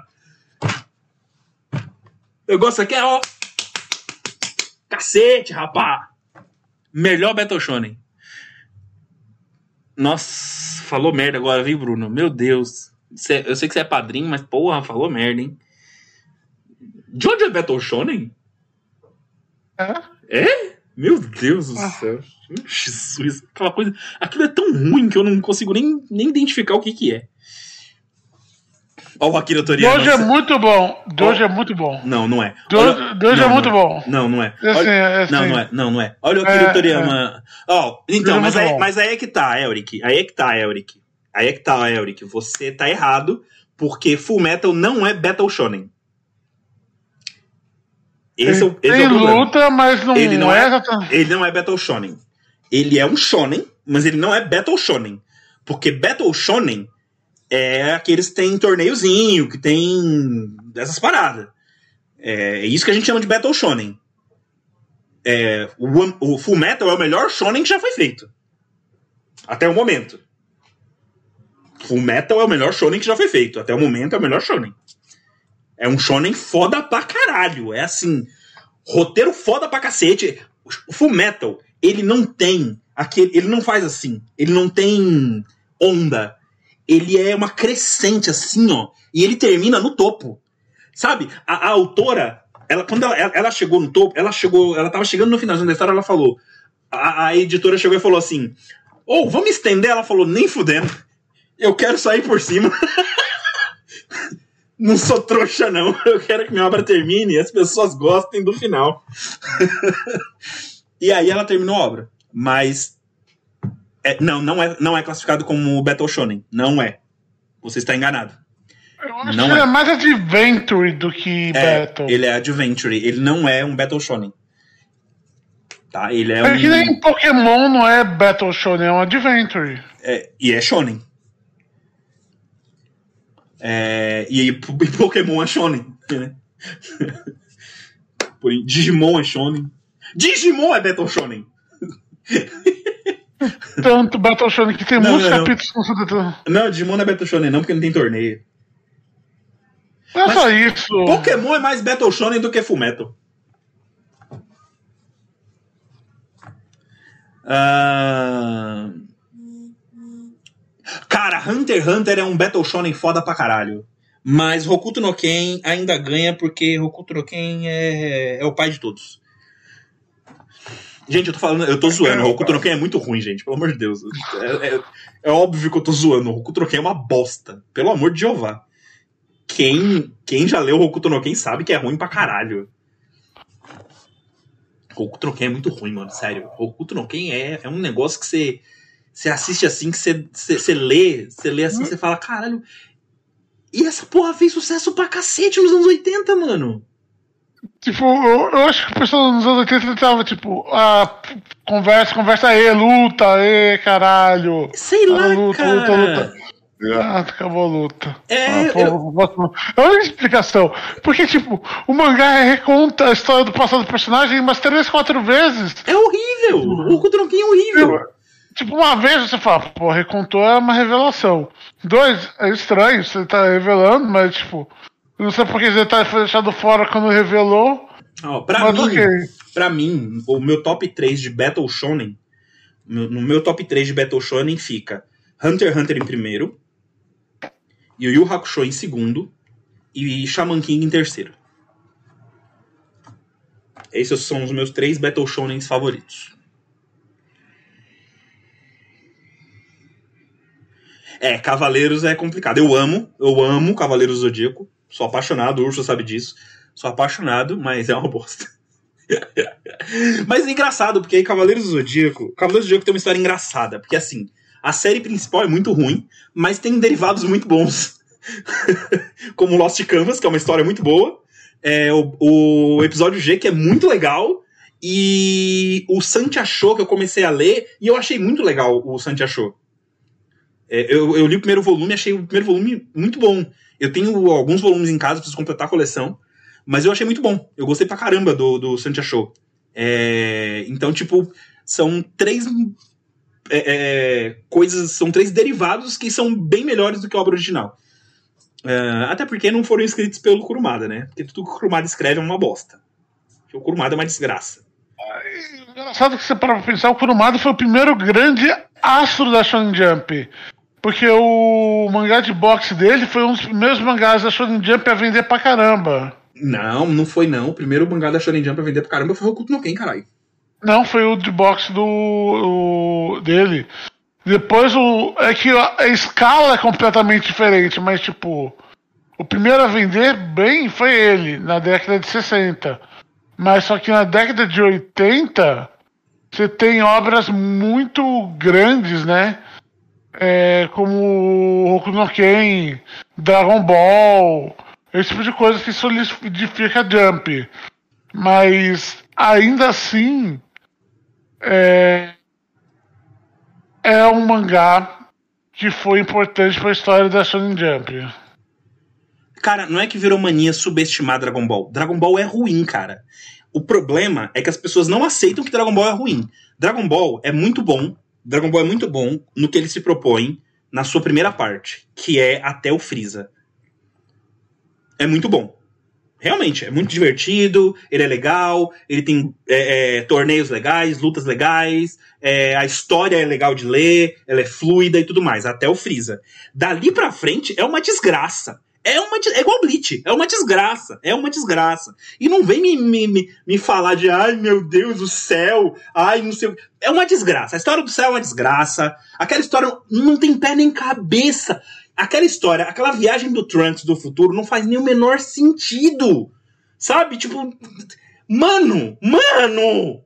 Eu gosto aqui é, ó. Cacete, rapá. Melhor Battle Shonen. Nossa, falou merda agora, viu, Bruno? Meu Deus. Cê- eu sei que você é padrinho, mas porra, falou merda, hein? Jojo é Battle Shonen? É? É? Meu Deus do céu. Jesus, aquela coisa. Aquilo é tão ruim que eu não consigo nem, nem identificar o que que é. Ó, o Akira Toriyama. Hoje é muito bom. Hoje é muito bom. Não, não é. Olha- não, é muito não bom. Não, não é. É Olha- é Não, não é. Não, não é. Olha o Akira É, Toriyama. Ó, então, Ele é mas aí, mas aí é que tá, Elric. Aí é que tá, Elric. Aí é que tá, Elric. Você tá errado, porque Full Metal não é Battle Shonen. Esse, é, o- esse é Tem o problema. luta, mas não, Ele não é é-. Ele não é Battle Shonen. Ele é um Shonen, mas ele não é Battle Shonen. Porque Battle Shonen é aqueles que tem torneiozinho, que tem dessas paradas. É isso que a gente chama de Battle Shonen. É, o, o Full Metal é o melhor Shonen que já foi feito. Até o momento. Full Metal é o melhor Shonen que já foi feito. Até o momento é o melhor Shonen. É um Shonen foda pra caralho. É assim, roteiro foda pra cacete. O Full Metal, ele não tem aquele, ele não faz assim, ele não tem onda. Ele é uma crescente assim, ó, e ele termina no topo. Sabe? A, a autora, ela quando ela, ela chegou no topo, ela chegou, ela tava chegando no finalzinho da história, ela falou, a, a editora chegou e falou assim: "Ou vamos estender?" Ela falou: "Nem fudendo. Eu quero sair por cima." *laughs* Não sou trouxa, não. Eu quero que minha obra termine e as pessoas gostem do final. *laughs* e aí ela terminou a obra. Mas. É, não, não é, não é classificado como Battle Shonen. Não é. Você está enganado. Eu acho Não que ele é. é mais adventure do que É, battle. ele é Adventure. Ele não é um Battle Shonen. Tá? Ele é É que um. nem Pokémon não é Battle Shonen, é um Adventure. é, e é Shonen. É, e, e *laughs* Pokémon é Shonen. Né? *laughs* Digimon é Shonen. Digimon é Battle Shonen. *laughs* Tanto Battle Shonen que tem Não, muitos não, não. capítulos com Sudetão. Não, Digimon não é Battle Shonen não, porque não tem torneio. Não é só isso. Pokémon é mais Battle Shonen do que Fullmetal. Ah... Cara, Hunter x Hunter é um Battle Shonen foda pra caralho. Mas Hokuto no Ken ainda ganha porque Hokuto no Ken é, é o pai de todos. Gente, eu tô falando, eu tô zoando. Hokuto no Ken é muito ruim, gente, pelo amor de Deus. É, é- é óbvio que eu tô zoando. Hokuto no Ken é uma bosta. Pelo amor de Jeová. Quem, quem já leu Hokuto no Ken sabe que é ruim pra caralho. Hokuto no Ken é muito ruim, mano, sério. Hokuto no Ken é, é um negócio que você, você assiste assim, que você, você, você lê, você lê assim, você fala, caralho. E essa porra fez sucesso pra cacete nos anos 80, mano. Tipo, eu, eu acho que o pessoal nos anos 80 tava, tipo, ah, conversa, conversa aí, luta, aí, caralho. Sei lá, Ah, luta, cara. luta, luta. Ah, acabou a luta. É, ah, pô, eu-. É a única explicação. Porque, tipo, o mangá reconta a história do passado do personagem umas três, quatro vezes. É horrível. O Ken é horrível. Tipo, uma vez você fala, pô, recontou é uma revelação. Dois, é estranho, você tá revelando, mas, tipo, não sei porque você tá fechado fora quando revelou. Ó, pra mim, ok. Pra mim, o meu top 3 de Battle Shonen, no meu top 3 de Battle Shonen fica Hunter x Hunter em primeiro, Yu Yu Hakusho em segundo e Shaman King em terceiro. Esses são os meus três Battle Shonens favoritos. É, Cavaleiros é complicado. Eu amo, eu amo Cavaleiros Zodíaco. Sou apaixonado, o Urso sabe disso. Sou apaixonado, mas é uma bosta. *laughs* Mas é engraçado, porque aí Cavaleiros do Zodíaco. Cavaleiros do Zodíaco tem uma história engraçada. Porque assim, a série principal é muito ruim, mas tem derivados muito bons. *laughs* Como Lost Canvas, que é uma história muito boa. É, o, o episódio G, que é muito legal. E o Santi Show, que eu comecei a ler, e eu achei muito legal o Santi Show. É, eu, eu li o primeiro volume achei o primeiro volume muito bom. Eu tenho alguns volumes em casa, preciso completar a coleção. Mas eu achei muito bom. Eu gostei pra caramba do, do Santia Show. É, então, tipo, são três é, é, coisas, são três derivados que são bem melhores do que a obra original. É, até porque não foram escritos pelo Kurumada, né? Porque tudo que o Kurumada escreve é uma bosta. Porque o Kurumada é uma desgraça. Engraçado que você para pensar, o Kurumada foi o primeiro grande astro da Shonen Jump. Porque o mangá de boxe dele foi um dos primeiros mangás da Shonen Jump a vender pra caramba. Não, não foi não. O primeiro mangá da Shonen Jump a vender pra caramba foi o Hokuto no Ken, caralho. Não, foi o de boxe do o- dele. Depois o. É que a, a escala é completamente diferente, mas tipo. O primeiro a vender bem foi ele, na década de 60. Mas só que na década de 80, você tem obras muito grandes, né? É, como Hokuto no Ken, Dragon Ball, esse tipo de coisa que solidifica a Jump. Mas ainda assim é, é um mangá que foi importante para a história da Shonen Jump. Cara, não é que virou mania subestimar Dragon Ball. Dragon Ball é ruim, cara. O problema é que as pessoas não aceitam que Dragon Ball é ruim. Dragon Ball é muito bom. Dragon Ball é muito bom no que ele se propõe na sua primeira parte, que é até o Freeza. É muito bom. Realmente, é muito divertido, ele é legal, ele tem é, é, torneios legais, lutas legais, é, a história é legal de ler, ela é fluida e tudo mais, até o Freeza. Dali pra frente é uma desgraça. É, uma, é igual Bleach, é uma desgraça, é uma desgraça. E não vem me, me, me, me falar de, ai meu Deus, o céu, ai não sei o É uma desgraça, a história do céu é uma desgraça, aquela história não tem pé nem cabeça. Aquela história, aquela viagem do Trunks do futuro não faz nem o menor sentido. Sabe? Tipo, mano, mano!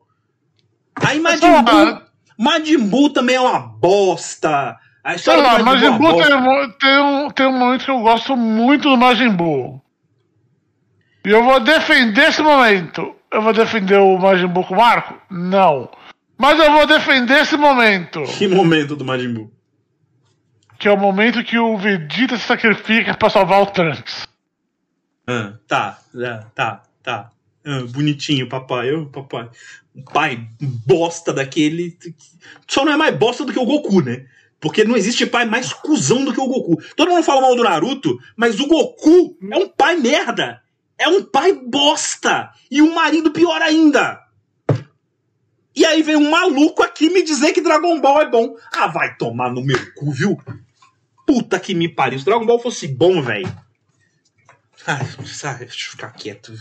Aí Majin Buu, Majin Buu também é uma bosta. A Sei lá, Majin é Buu tem, tem um, tem um momento que eu gosto muito do Majin Buu. E eu vou defender esse momento. Eu vou defender o Majin Buu com o Marco? Não. Mas eu vou defender esse momento. Que momento do Majin Buu? Que é o momento que o Vegeta se sacrifica pra salvar o Trunks. Ah, tá, tá, tá, tá. Ah, bonitinho, papai. Oh, papai. Um pai bosta daquele. Só não é mais bosta do que o Goku, né? Porque não existe pai mais cuzão do que o Goku. Todo mundo fala mal do Naruto, mas o Goku é um pai merda. É um pai bosta. E um marido pior ainda. E aí vem um maluco aqui me dizer que Dragon Ball é bom. Ah, vai tomar no meu cu, viu? Puta que me pariu. Se Dragon Ball fosse bom, velho. Ai, deixa eu ficar quieto.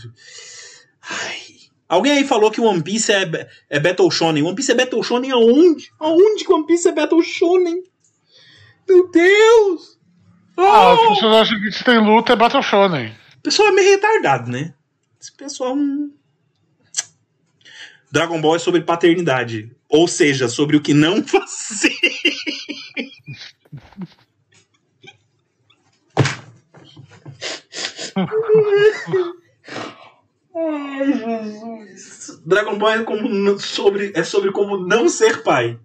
Ai. Alguém aí falou que One Piece é, é Battle Shonen. One Piece é Battle Shonen aonde? Aonde que One Piece é Battle Shonen? Meu Deus! Oh! Ah, as pessoas acham que se tem luta é Battle Shonen. O pessoal é meio retardado, né? Esse pessoal. Hum... Dragon Ball é sobre paternidade. Ou seja, sobre o que não *laughs* fazer. Ai, Jesus. Dragon Ball é, como, sobre, é sobre como não ser pai.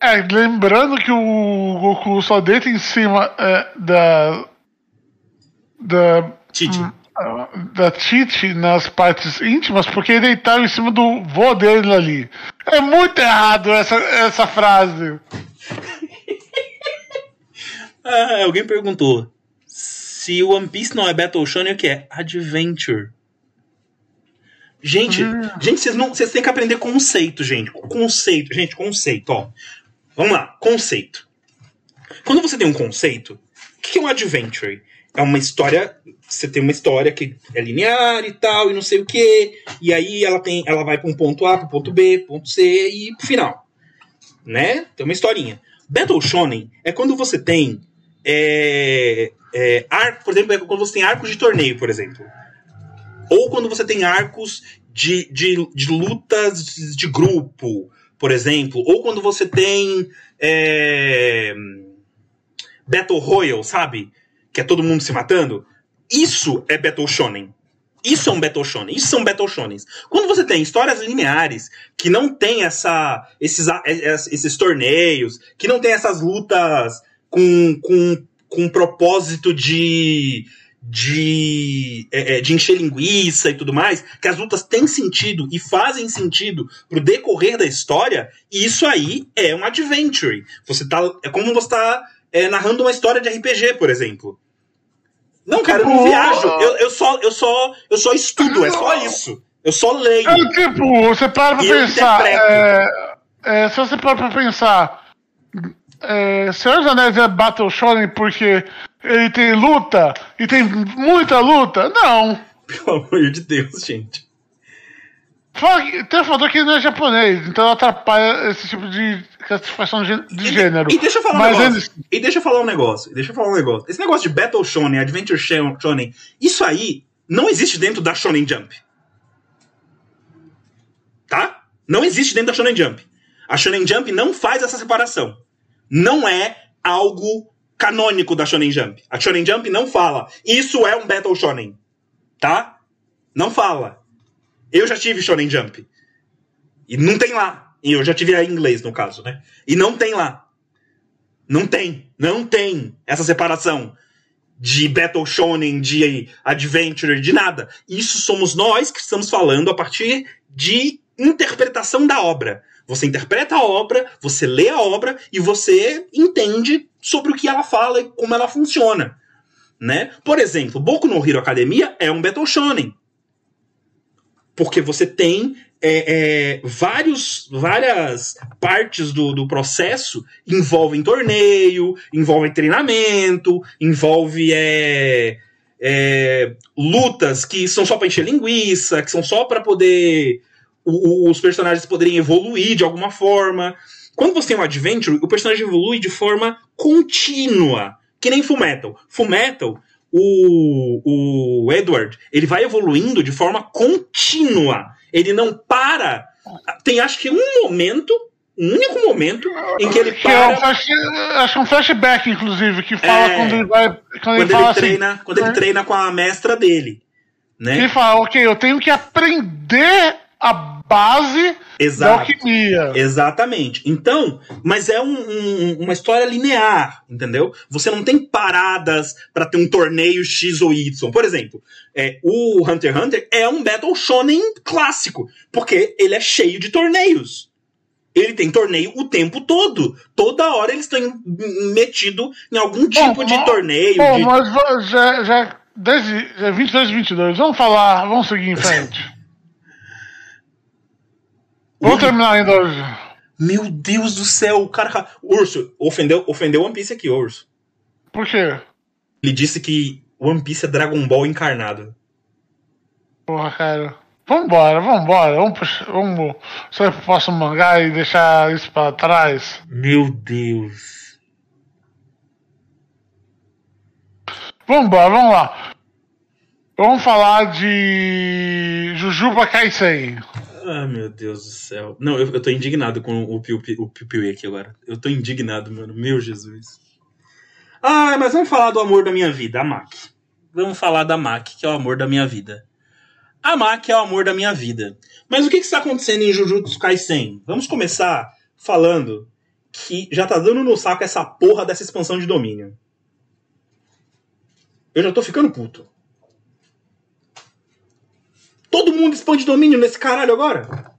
É, lembrando que o Goku só deita em cima é, da. Da. Titi. Hum, da Titi nas partes íntimas, porque ele deitava em cima do vô dele ali. É muito errado essa, essa frase. *laughs* ah, alguém perguntou se o One Piece não é Battle Shonen, o que é? Adventure. Gente, hum. gente, vocês não, vocês têm que aprender conceito, gente. Conceito, gente, conceito, ó. Vamos lá, conceito. Quando você tem um conceito, o que é um adventure? É uma história, você tem uma história que é linear e tal, e não sei o que, e aí ela tem, ela vai para um ponto A, para ponto B, ponto C e pro final. Né? Tem uma historinha. Battle Shonen é quando você tem é, é, arco, por exemplo, é quando você tem arcos de torneio, por exemplo. Ou quando você tem arcos de, de, de lutas de grupo, por exemplo. Ou quando você tem é, Battle Royale, sabe? Que é todo mundo se matando. Isso é Battle Shonen. Isso é um Battle Shonen. Isso são Battle Shonens. Quando você tem histórias lineares que não tem essa, esses, esses torneios, que não tem essas lutas com, com com propósito de de, é, é, de encher linguiça e tudo mais, que as lutas têm sentido e fazem sentido pro decorrer da história, isso aí é um adventure. Você tá. É como você tá é, narrando uma história de RPG, por exemplo. Não, cara, eu não viajo. Eu, eu, só, eu, só, eu só estudo, é só isso. Eu só leio. É tipo, você para pra pensar. É, é, se você para pra pensar é, Senhor dos Anéis é Battle Shonen porque ele tem luta e tem muita luta? Não. Pelo amor de Deus, gente. Tem um fator que não é japonês, então atrapalha esse tipo de classificação de, de e, gênero. E deixa eu falar Mas um negócio. E deixa eu falar um negócio. Deixa eu falar um negócio. Esse negócio de Battle Shonen, Adventure Shonen, isso aí não existe dentro da Shonen Jump. Tá? Não existe dentro da Shonen Jump. A Shonen Jump não faz essa separação não é algo canônico da Shonen Jump. A Shonen Jump não fala, isso é um Battle Shonen. Tá? Não fala. Eu já tive Shonen Jump. E não tem lá. E eu já tive em inglês, no caso, né? E não tem lá. Não tem. Não tem essa separação de Battle Shonen, de Adventure, de nada. Isso somos nós que estamos falando a partir de interpretação da obra. Você interpreta a obra, você lê a obra e você entende sobre o que ela fala e como ela funciona. Né? Por exemplo, Boku no Hero Academia é um Battle Shonen. Porque você tem é, é, vários, várias partes do, do processo envolvem torneio, envolve treinamento, envolve é, é, lutas que são só para encher linguiça, que são só para poder o, os personagens poderem evoluir de alguma forma. Quando você tem um adventure, o personagem evolui de forma contínua, que nem Fullmetal. Fullmetal, o, o Edward, ele vai evoluindo de forma contínua. Ele não para. Tem acho que um momento um único momento em que ele para. É um flash, acho que é um flashback, inclusive, que fala é, quando ele vai. Quando, quando ele, ele treina, assim, quando ele treina com a mestra dele. Né? Ele fala, ok, eu tenho que aprender a base Exato. da alquimia. Exatamente. Então, mas é um, um, uma história linear, entendeu? Você não tem paradas para ter um torneio X ou Y. Por exemplo, é, o Hunter x Hunter é um Battle Shonen clássico, porque ele é cheio de torneios. Ele tem torneio o tempo todo. Toda hora eles estão metidos em algum tipo bom, de torneio. Bom, de... mas já, já, desde já 22 22. Vamos falar, vamos seguir em *laughs* frente. Vamos terminar ainda hoje. Meu Deus do céu, o cara. Urso, ofendeu, ofendeu One Piece aqui, Urso. Por quê? Ele disse que One Piece é Dragon Ball encarnado. Porra, cara. Vambora, vambora. Vamos, vamos só posso mangá e deixar isso pra trás. Meu Deus. Vambora, vamos lá. Vamos falar de Jujuba Kaisen. Ah, meu Deus do céu. Não, eu, eu tô indignado com o Piu o Piu, Piu aqui agora. Eu tô indignado, mano. Meu Jesus. Ah, mas vamos falar do amor da minha vida, a Mac. Vamos falar da Mac, que é o amor da minha vida. A Mac é o amor da minha vida. Mas o que, que está acontecendo em Jujutsu Kaisen? Vamos começar falando que já tá dando no saco essa porra dessa expansão de domínio. Eu já tô ficando puto. Todo mundo expande domínio nesse caralho agora?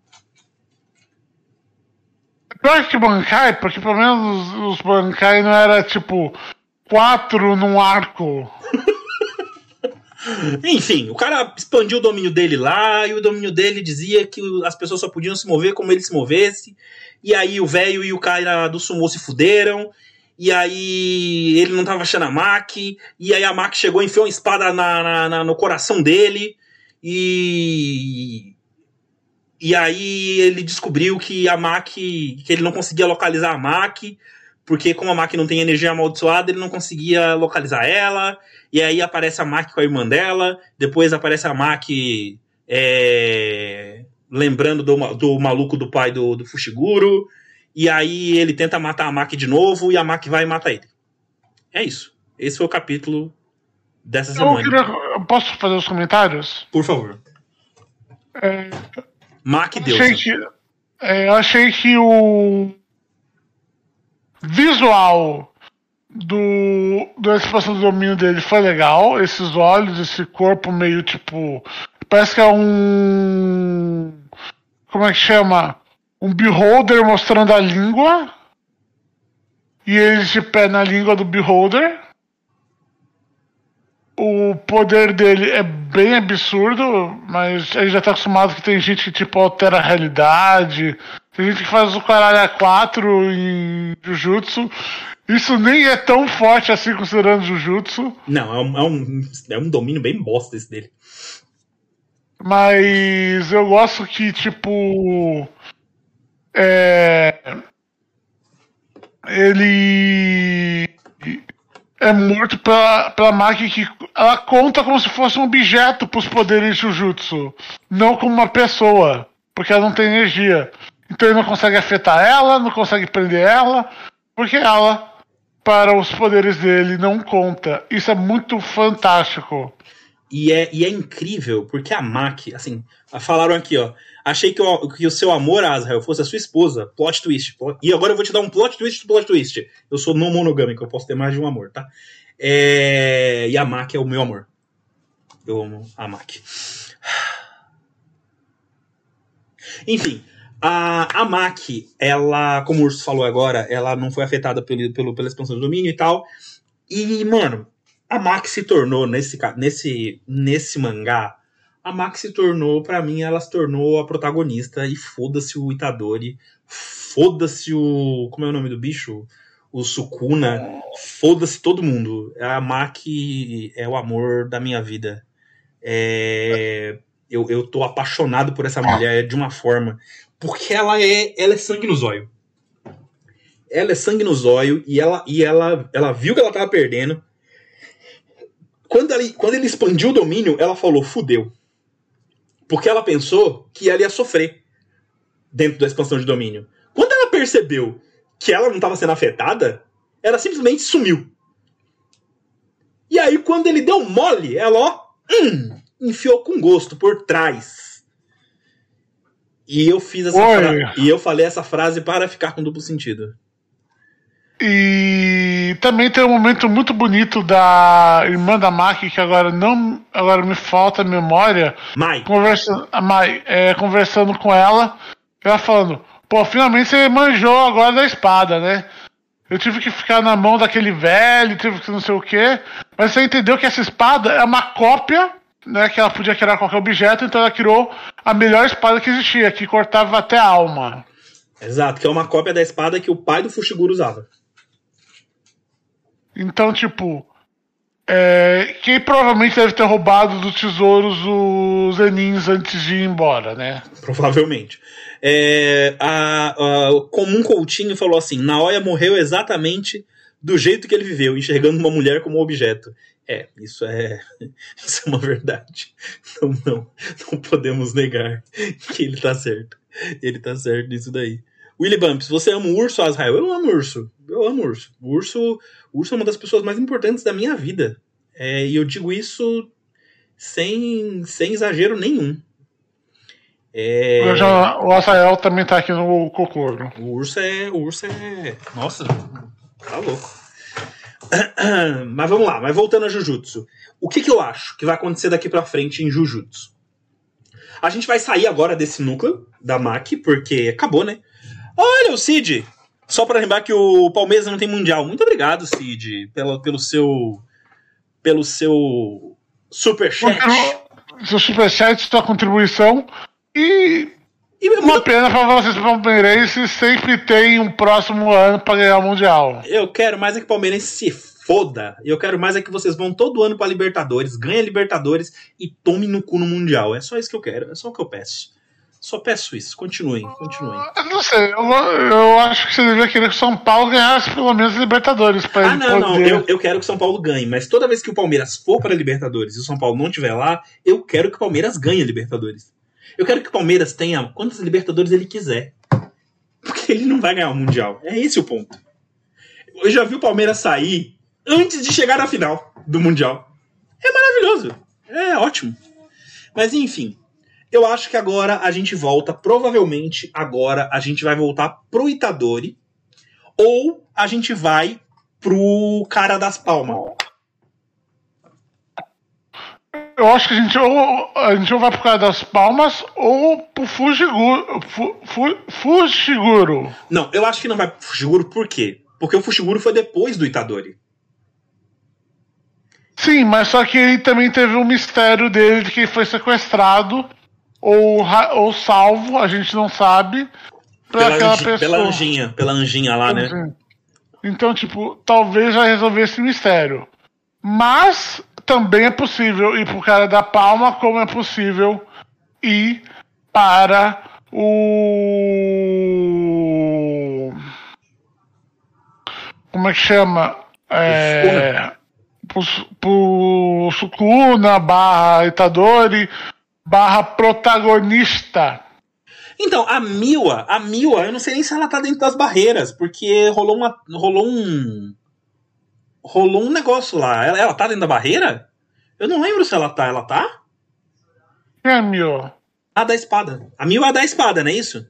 Pior que Bankai, porque pelo menos os, os Bankai não era tipo quatro num arco. *laughs* Enfim, o cara expandiu o domínio dele lá e o domínio dele dizia que as pessoas só podiam se mover como ele se movesse. E aí o velho e o cara do sumo se fuderam. E aí ele não tava achando a Mac. E aí a Mac chegou e enfiou uma espada na, na, na, no coração dele. E. E aí ele descobriu que a Mac. que ele não conseguia localizar a Mac. Porque como a Mac não tem energia amaldiçoada, ele não conseguia localizar ela. E aí aparece a Mac com a irmã dela. Depois aparece a Mac é, lembrando do, do maluco do pai do, do Fushiguro. E aí ele tenta matar a Mac de novo e a Mac vai e mata ele. É isso. Esse foi o capítulo dessa semana. Eu, queria, posso fazer os comentários? Por favor. É, Mac Deus. Achei que, é, eu achei que o visual do, da expansão do domínio dele foi legal. Esses olhos, esse corpo meio tipo. Parece que é um. Como é que chama? Um beholder mostrando a língua. E ele de pé na língua do beholder. O poder dele é bem absurdo, mas a gente já tá acostumado que tem gente que tipo altera a realidade. Tem gente que faz o caralho a 4 em Jujutsu. Isso nem é tão forte assim considerando Jujutsu. Não, é um, é um, é um domínio bem bosta esse dele. Mas eu gosto que, tipo. É. Ele. É morto pela, pela máquina que ela conta como se fosse um objeto para os poderes de Jujutsu, não como uma pessoa, porque ela não tem energia. Então ele não consegue afetar ela, não consegue prender ela, porque ela para os poderes dele não conta. Isso é muito fantástico. E é, e é incrível, porque a Mac, assim, falaram aqui, ó. Achei que o, que o seu amor, Azrael, fosse a sua esposa. Plot twist. E agora eu vou te dar um plot twist plot twist. Eu sou não monogâmico, eu posso ter mais de um amor, tá? É... E a Mac é o meu amor. Eu amo a Mac. Enfim, a, a MAC, ela, como o Urso falou agora, ela não foi afetada pelo, pelo, pela expansão do domínio e tal. E, mano, a MAC se tornou, nesse, nesse, nesse mangá, a MAC se tornou, para mim, ela se tornou a protagonista. E foda-se o Itadori, foda-se o. Como é o nome do bicho? O Sukuna, foda-se todo mundo. A MAC é o amor da minha vida. É, eu, eu tô apaixonado por essa mulher de uma forma. Porque ela é, ela é sangue no zóio. Ela é sangue no zóio e ela, e ela, ela viu que ela tava perdendo. Quando ele, quando ele expandiu o domínio, ela falou: fudeu. Porque ela pensou que ela ia sofrer dentro da expansão de domínio. Quando ela percebeu que ela não estava sendo afetada, ela simplesmente sumiu. E aí, quando ele deu mole, ela, ó, hum, enfiou com gosto por trás. E eu fiz essa frase. E eu falei essa frase para ficar com duplo sentido. E também tem um momento muito bonito da irmã da Maki, que agora não. Agora me falta memória. Mai. Conversa, a Mai, é, conversando com ela. Ela falando, pô, finalmente você manjou agora da espada, né? Eu tive que ficar na mão daquele velho, tive que não sei o quê. Mas você entendeu que essa espada é uma cópia, né? Que ela podia criar qualquer objeto, então ela criou a melhor espada que existia, que cortava até a alma. Exato, que é uma cópia da espada que o pai do Fushiguro usava. Então, tipo, é, quem provavelmente deve ter roubado dos tesouros os Zenins antes de ir embora, né? Provavelmente. É, a, a Coutinho falou assim: Naoya morreu exatamente do jeito que ele viveu, enxergando uma mulher como objeto. É, isso é, *laughs* isso é uma verdade. Não, não, não podemos negar que ele tá certo. Ele tá certo nisso daí. Willy Bumps, você ama o urso, Azrael? Eu amo urso. Eu amo urso. O urso, o urso é uma das pessoas mais importantes da minha vida. É, e eu digo isso sem, sem exagero nenhum. É... Já, o Azrael também tá aqui no Cocorno. O urso é. O urso é. Nossa, tá louco. *clears throat* Mas vamos lá, mas voltando a Jujutsu. O que, que eu acho que vai acontecer daqui pra frente em Jujutsu? A gente vai sair agora desse núcleo da MAC, porque acabou, né? Olha o Cid! Só para lembrar que o Palmeiras não tem mundial. Muito obrigado, Cid, pelo, pelo seu pelo seu superchat. Seu superchat, sua contribuição. E, e uma muito... pena para vocês palmeirenses sempre tem um próximo ano para ganhar o Mundial. Eu quero mais é que o Palmeirense se foda. Eu quero mais é que vocês vão todo ano para Libertadores, ganhem Libertadores e tomem no cu no Mundial. É só isso que eu quero, é só o que eu peço. Só peço isso. Continuem, continuem. Eu não sei, eu, eu acho que você deveria querer que o São Paulo ganhasse pelo menos Libertadores. Pra ah, não, poder... não. Eu, eu quero que o São Paulo ganhe, mas toda vez que o Palmeiras for para a Libertadores e o São Paulo não estiver lá, eu quero que o Palmeiras ganhe a Libertadores. Eu quero que o Palmeiras tenha quantas Libertadores ele quiser. Porque ele não vai ganhar o Mundial. É esse o ponto. Eu já vi o Palmeiras sair antes de chegar na final do Mundial. É maravilhoso. É ótimo. Mas enfim, eu acho que agora a gente volta, provavelmente agora a gente vai voltar pro Itadori ou a gente vai pro cara das palmas. Eu acho que a gente ou a gente ou vai pro cara das palmas ou pro Fujiguro. Fu, fu, Fushiguro. Não, eu acho que não vai pro Fushiguro por quê? Porque o Fushiguro foi depois do Itadori. Sim, mas só que ele também teve um mistério dele de que ele foi sequestrado ou, ou salvo, a gente não sabe, pela, aquela pessoa. Pela anjinha, pela anjinha lá, né? Então, tipo, talvez já resolver esse mistério. Mas também é possível ir pro cara da palma, como é possível ir para o. Como é que chama? É, pro, pro Sukuna barra Itadori barra protagonista. Então, a Miwa, a Miwa, eu não sei nem se ela tá dentro das barreiras, porque rolou uma. rolou um. rolou um negócio lá. Ela, ela tá dentro da barreira? Eu não lembro se ela tá. Ela tá? É a Miwa. A da espada. A Miwa é a da espada, não é isso?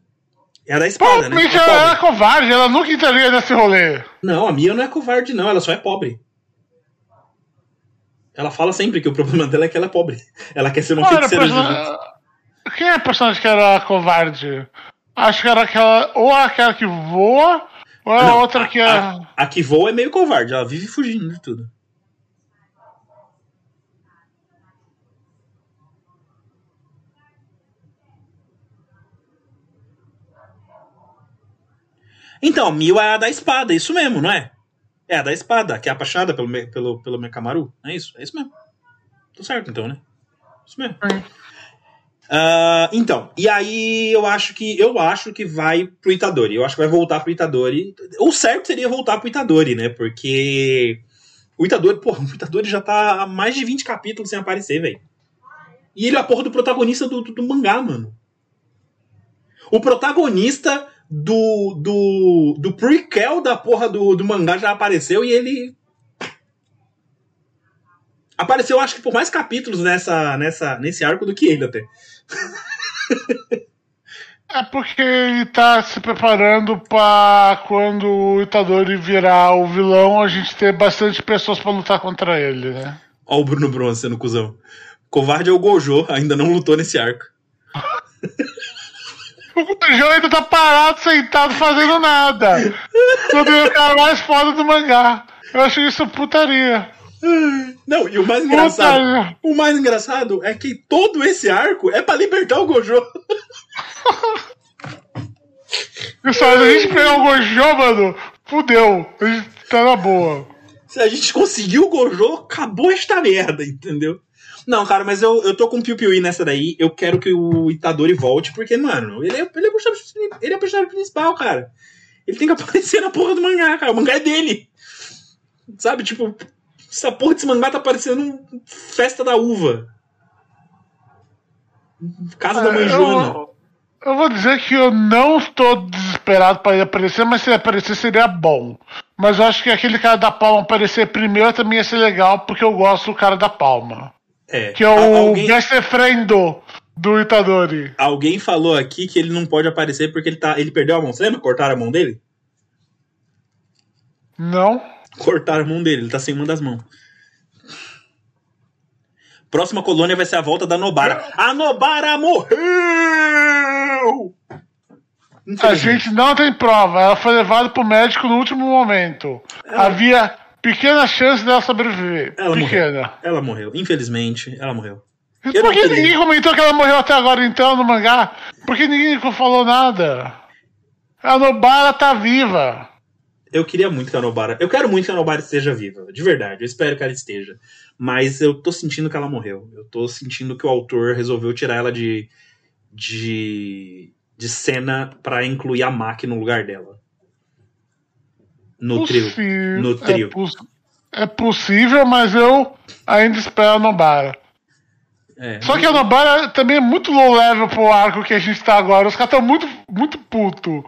É a da espada, Pô, né? Mas é ela é covarde, ela nunca entraria nesse rolê. Não, a Mia não é covarde, não, ela só é pobre. Ela fala sempre que o problema dela é que ela é pobre. Ela quer ser uma Olha, feiticeira person... Quem é a personagem que era covarde? Acho que era aquela. Ou aquela que voa, ou a Não, outra que é. A, a, que voa é meio covarde, ela vive fugindo de tudo. Então, Mil é a da espada, isso mesmo, não é? É a da espada, que é apaixonada pelo, pelo, pelo Mekamaru. É isso? É isso mesmo. Tô certo, então, né? Isso mesmo. Uh, então, e aí eu acho que eu acho que vai pro Itadori. Eu acho que vai voltar pro Itadori. O certo seria voltar pro Itadori, né? Porque o Itadori, porra, *laughs* o Itadori já tá há mais de 20 capítulos sem aparecer, velho. E ele é a porra do protagonista do, do, do mangá, mano. O protagonista do, do, do prequel da porra do, do mangá já apareceu e ele. Apareceu, acho que por mais capítulos nessa, nessa, nesse arco do que ele até. *laughs* É porque ele tá se preparando pra quando o Itadori virar o vilão, a gente ter bastante pessoas pra lutar contra ele, né? Ó o Bruno Bronze sendo cuzão. Covarde é o Gojo, ainda não lutou nesse arco. *laughs* O Gojo ainda tá parado, sentado, fazendo nada. Quando é o cara mais foda do mangá. Eu acho isso putaria. Não, e o mais engraçado. Putaria. O mais engraçado é que todo esse arco é pra libertar o Gojo. Pessoal, se a gente pegar o Gojo, mano, fudeu. A gente tá na boa. Se a gente conseguiu o Gojo, acabou esta merda, entendeu? Não, cara, mas eu, eu tô com o Piu Piu nessa daí. Eu quero que o Itadori volte, porque, mano, ele é, ele é, o personagem, ele é o personagem principal, cara. Ele tem que *laughs* aparecer na porra do mangá, cara. O mangá é dele. Sabe, tipo, essa porra desse mangá tá parecendo um festa da uva. Casa da É, mãe Joana. eu, eu vou dizer que eu não estou desesperado para ele aparecer, mas se ele aparecer seria bom. Mas eu acho que aquele cara da palma aparecer primeiro também ia ser legal, porque eu gosto do cara da palma. É. Que é o alguém, Mestre Frendo do Itadori. alguém falou aqui que ele não pode aparecer porque ele, tá, ele perdeu a mão. Você lembra? Cortaram a mão dele? Não? Cortaram a mão dele, ele tá sem uma das mãos. Próxima colônia vai ser a volta da Nobara. A Nobara morreu! A gente não tem prova. Ela foi levada pro médico no último momento. Havia pequena chance dela sobreviver. Ela Pequena. morreu. Ela morreu. Infelizmente, ela morreu. Eu Por que ninguém comentou que ela morreu até agora então no mangá? Por que ninguém falou nada? A Nobara tá viva. Eu queria muito que a Nobara. Eu quero muito que a Nobara esteja viva. De verdade. Eu espero que ela esteja. Mas eu tô sentindo que ela morreu. Eu tô sentindo que o autor resolveu tirar ela de. de. de cena pra incluir a Maki no lugar dela. No trio. No trio. É, poss- é possível, mas eu ainda espero a Nobara. É. Só que a Nobara também é muito low level pro arco que a gente tá agora. Os caras estão muito, muito puto.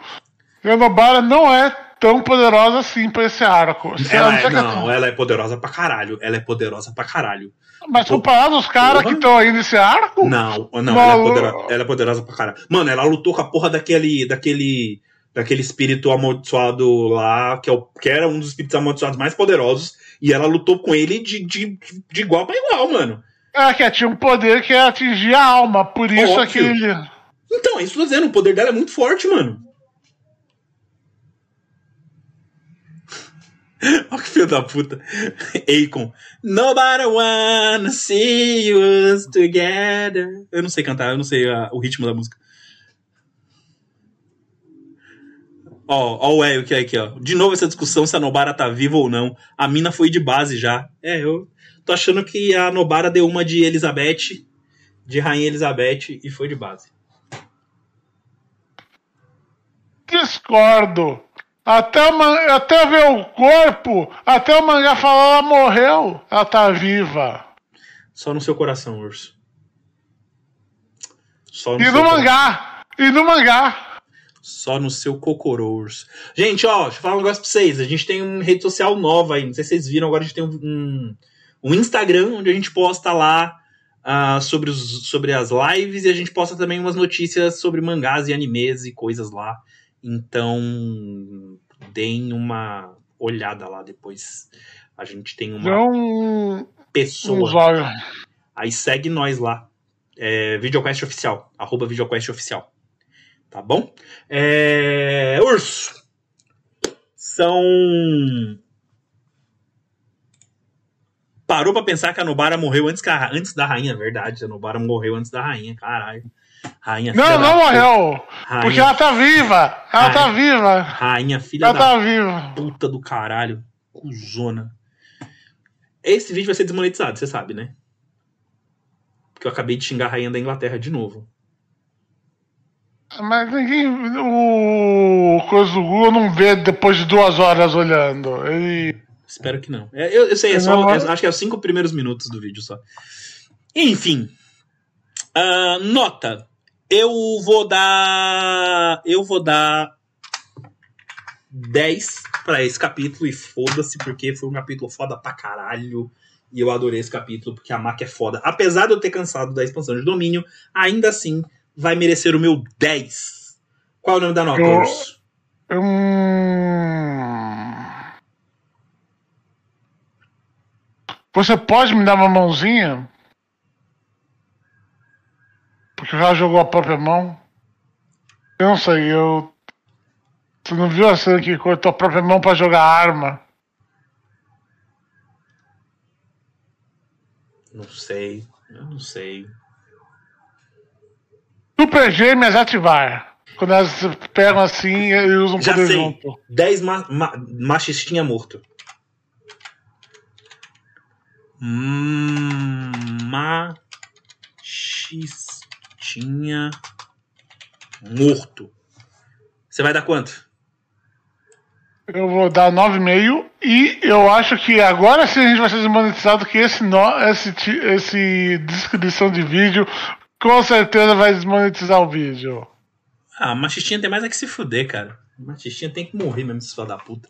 E a Nobara não é tão poderosa assim pra esse arco. Se Ela não é, que- não, ela é poderosa pra caralho. Ela é poderosa pra caralho. Mas comparado aos caras que estão aí nesse arco, Não, não, ela é, poderosa, ela é poderosa pra caralho. Mano, ela lutou com a porra daquele. daquele. Daquele espírito amaldiçoado lá, que, é o, que era um dos espíritos amaldiçoados mais poderosos. E ela lutou com ele de, de, de igual pra igual, mano. é que tinha um poder que é atingir a alma. Por isso Óbvio. aquele. Então, é isso que eu tô dizendo, o poder dela é muito forte, mano. *laughs* Olha que filho da puta. Akon. Nobody wanna see us together. Eu não sei cantar, eu não sei ah, o ritmo da música. Ó, ó o Hélio que é aqui, ó. De novo essa discussão se a Nobara tá viva ou não. A mina foi de base já. É, eu tô achando que a Nobara deu uma de Elizabeth, de Rainha Elizabeth, e foi de base. Discordo. Até, man- até ver o corpo, até o mangá falar ela morreu. Ela tá viva. Só no seu coração, urso. Só no E no coração. mangá. E no mangá. Só no seu cocorô, urso. Gente, ó, deixa eu falar um negócio pra vocês. A gente tem uma rede social nova aí. Não sei se vocês viram, agora a gente tem um, um, Instagram onde a gente posta lá ah, sobre, os, sobre as lives e a gente posta também umas notícias sobre mangás e animes e coisas lá. Então, deem uma olhada lá depois. A gente tem uma um, pessoa. Aí segue nós lá. É, Videoquest Oficial. Arroba Videoquest Oficial. Tá bom? É, urso. São. Parou pra pensar que a Nobara morreu antes, que a- antes da rainha, verdade. A Nobara morreu antes da rainha, caralho. Rainha Não, não morreu. Rainha, Porque ela tá viva. Ela Ai. tá viva. rainha filha Ela da tá viva. puta do caralho. Cuzona. Esse vídeo vai ser desmonetizado, você sabe, né? Porque eu acabei de xingar a rainha da Inglaterra de novo. Mas ninguém. O coisa do Google não vê depois de duas horas olhando. Ele. Espero que não. É, eu, eu sei, é só, é- acho que é os cinco primeiros minutos do vídeo só. Enfim. Ah, nota. Eu vou dar. Eu vou dar 10 pra esse capítulo e foda-se, porque foi um capítulo foda pra caralho. E eu adorei esse capítulo, porque a Mac é foda. Apesar de eu ter cansado da expansão de domínio, ainda assim vai merecer o meu 10. Qual é o nome da nota, Eu- Urso? Hum... Você pode me dar uma mãozinha? Porque o cara jogou a própria mão. Eu não sei, eu. Você não viu a cena que cortou a própria mão pra jogar arma? Não sei. Eu não sei. Super Gêmeas ativar. Quando elas pegam assim e usam Já poder sei. junto. 10 ma ma machistinha morto. Hum, machistinha morto. Você vai dar quanto? Eu vou dar 9,5 e eu acho que agora sim a gente vai ser desmonetizado que esse, no, esse, esse descrição de vídeo com certeza vai desmonetizar o vídeo. Ah, machistinha tem mais é que se fuder, cara. Machistinha tem que morrer mesmo, esse filho da puta.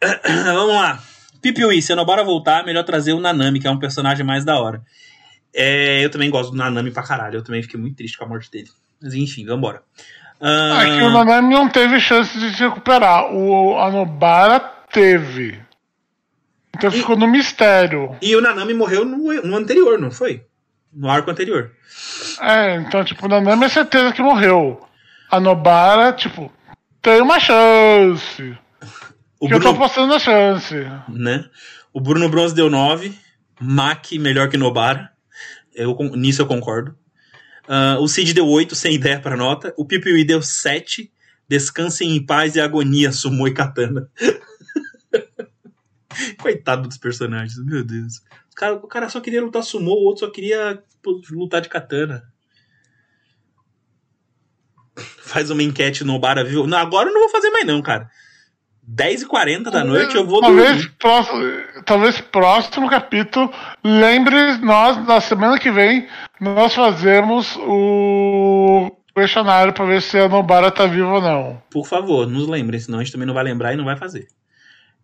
*coughs* Vamos lá. Pipiui, se eu não bora voltar, melhor trazer o Nanami, que é um personagem mais da hora. É, eu também gosto do Nanami pra caralho. Eu também fiquei muito triste com a morte dele. Mas enfim, vambora. Ah, Aqui o Nanami não teve chance de se recuperar. O Anobara teve. Então E- ficou no mistério. E o Nanami morreu no, no anterior, não foi? No arco anterior. É, então, tipo, o Nanami é certeza que morreu. A Nobara, tipo, tem uma chance. O que eu tô Bruno, apostando na chance. né? O Bruno Bronze deu 9. Mac melhor que Nobara. Eu, nisso eu concordo. Ah, o Cid deu 8, sem ideia pra nota. O Pipiui deu 7. Descansem em paz e agonia, Sumo e Katana. *laughs* *laughs* Coitado dos personagens, meu Deus. O cara, o cara só queria lutar Sumo, o outro só queria lutar de Katana. Faz uma enquete no Bara viu? Não, agora eu não vou fazer mais, não, cara. 10h40 da noite eu vou talvez, dormir. próximo, talvez próximo capítulo lembre nós na semana que vem nós fazemos o questionário para ver se a Nobara tá viva ou não. Por favor, nos lembrem, senão a gente também não vai lembrar e não vai fazer.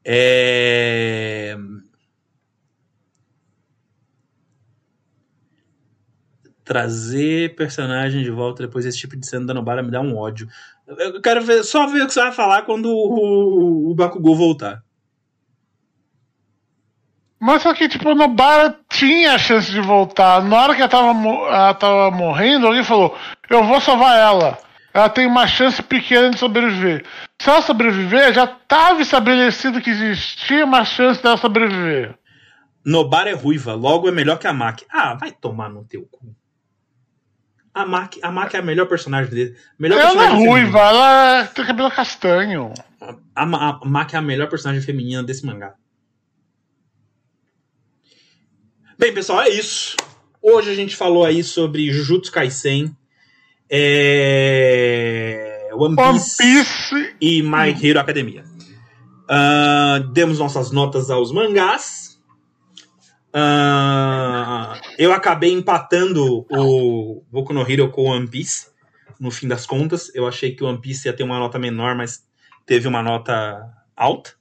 É... Trazer personagem de volta depois desse tipo de cena da Nobara me dá um ódio. Eu quero ver, só ver o que você vai falar quando o, o Bakugou voltar. Mas só que tipo a Nobara tinha a chance de voltar. Na hora que ela tava, ela tava morrendo, alguém falou: "Eu vou salvar ela". Ela tem uma chance pequena de sobreviver. Se ela sobreviver, já estava estabelecido que existia uma chance dela sobreviver. Nobara é ruiva, logo é melhor que a Maki. Ah, vai tomar no teu cu. A Maki, a Maki é a melhor personagem dele. Melhor ela não é personagem ruiva, ela tem cabelo castanho. A, Ma- a Maki é a melhor personagem feminina desse mangá. Bem, pessoal, é isso. Hoje a gente falou aí sobre Jujutsu Kaisen, é... One One Piece, Piece. e My Hero Academia. Ah, demos nossas notas aos mangás. Ah, eu acabei empatando o Boku no Hero com o One Piece. No fim das contas, eu achei que o One Piece ia ter uma nota menor, mas teve uma nota alta.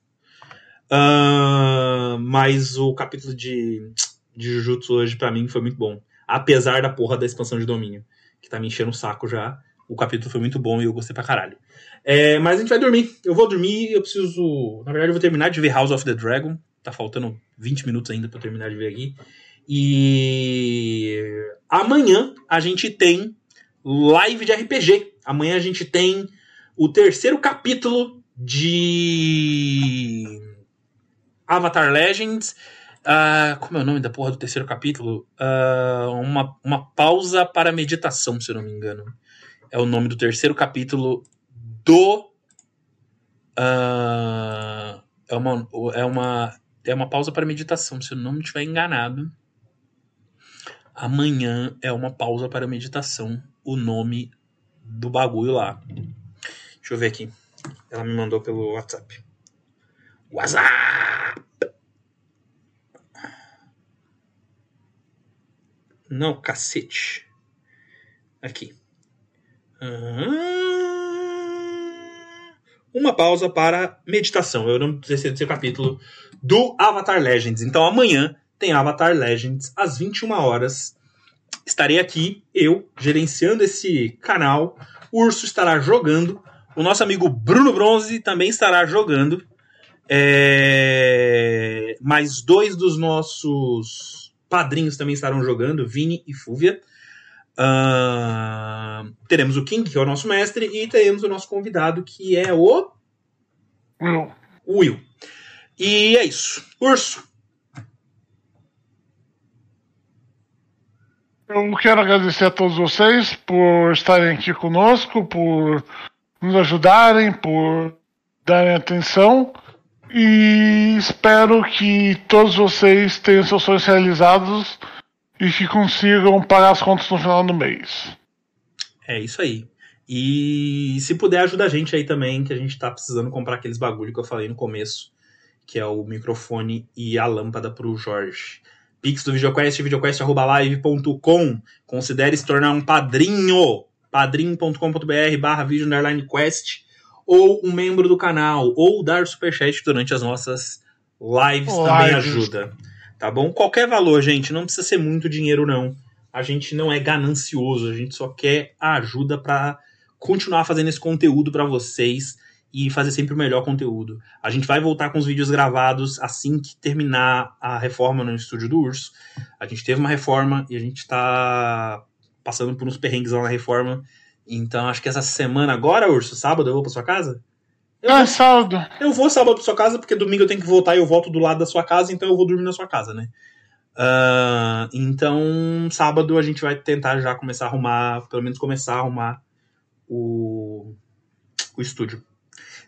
Ah, mas o capítulo de, de Jujutsu hoje, pra mim, foi muito bom. Apesar da porra da expansão de domínio, que tá me enchendo o saco já. O capítulo foi muito bom e eu gostei pra caralho. É, mas a gente vai dormir. Eu vou dormir, eu preciso. Na verdade, eu vou terminar de ver House of the Dragon. Tá faltando 20 minutos ainda pra eu terminar de ver aqui. E amanhã a gente tem live de RPG. Amanhã a gente tem o terceiro capítulo de Avatar Legends. Ah, como é o nome da porra do terceiro capítulo? Ah, uma, uma pausa para meditação, se eu não me engano. É o nome do terceiro capítulo do. ah, é, uma, é, uma, é uma pausa para meditação, se eu não me estiver enganado. Amanhã é uma pausa para meditação, o nome do bagulho lá. Deixa eu ver aqui. Ela me mandou pelo WhatsApp. WhatsApp! Não, cacete. Aqui. Ah, Uma pausa para meditação. Eu não sei desse capítulo do Avatar Legends. Então amanhã tem Avatar Legends às 21 horas estarei aqui, eu, gerenciando esse canal. O Urso estará jogando. O nosso amigo Bruno Bronze também estará jogando. É... Mais dois dos nossos padrinhos também estarão jogando, Vini e Fúvia. Uh... Teremos o King, que é o nosso mestre, e teremos o nosso convidado, que é o. Will. Will. E é isso. Urso, Eu quero agradecer a todos vocês por estarem aqui conosco, por nos ajudarem, por darem atenção. E espero que todos vocês tenham seus sonhos realizados e que consigam pagar as contas no final do mês. É isso aí. E se puder, ajuda a gente aí também, que a gente tá precisando comprar aqueles bagulho que eu falei no começo, que é o microfone e a lâmpada pro Jorge. Pix do VideoQuest, videoquest.live.com. Considere se tornar um padrinho. padrim.com.br barra vídeo ou um membro do canal, ou dar superchat durante as nossas lives, lives também ajuda. Tá bom? Qualquer valor, gente, não precisa ser muito dinheiro, não. A gente não é ganancioso, a gente só quer a ajuda para continuar fazendo esse conteúdo para vocês e fazer sempre o melhor conteúdo. A gente vai voltar com os vídeos gravados assim que terminar a reforma no estúdio do Urso. A gente teve uma reforma e a gente tá passando por uns perrengues lá na reforma. Então acho que essa semana agora, Urso, sábado, eu vou pra sua casa? Eu é, vou, sábado. Eu vou sábado pra sua casa, porque domingo eu tenho que voltar e eu volto do lado da sua casa, então eu vou dormir na sua casa, né? Uh, então, sábado a gente vai tentar já começar a arrumar, pelo menos começar a arrumar o, o estúdio.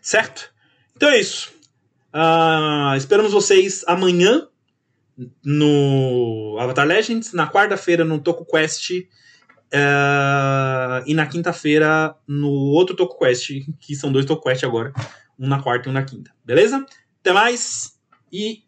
Certo? Então é isso. Uh, esperamos vocês amanhã no Avatar Legends, na quarta-feira no Toku Quest uh, e na quinta-feira no outro Toku Quest, que são dois Toku Quest agora, um na quarta e um na quinta. Beleza? Até mais e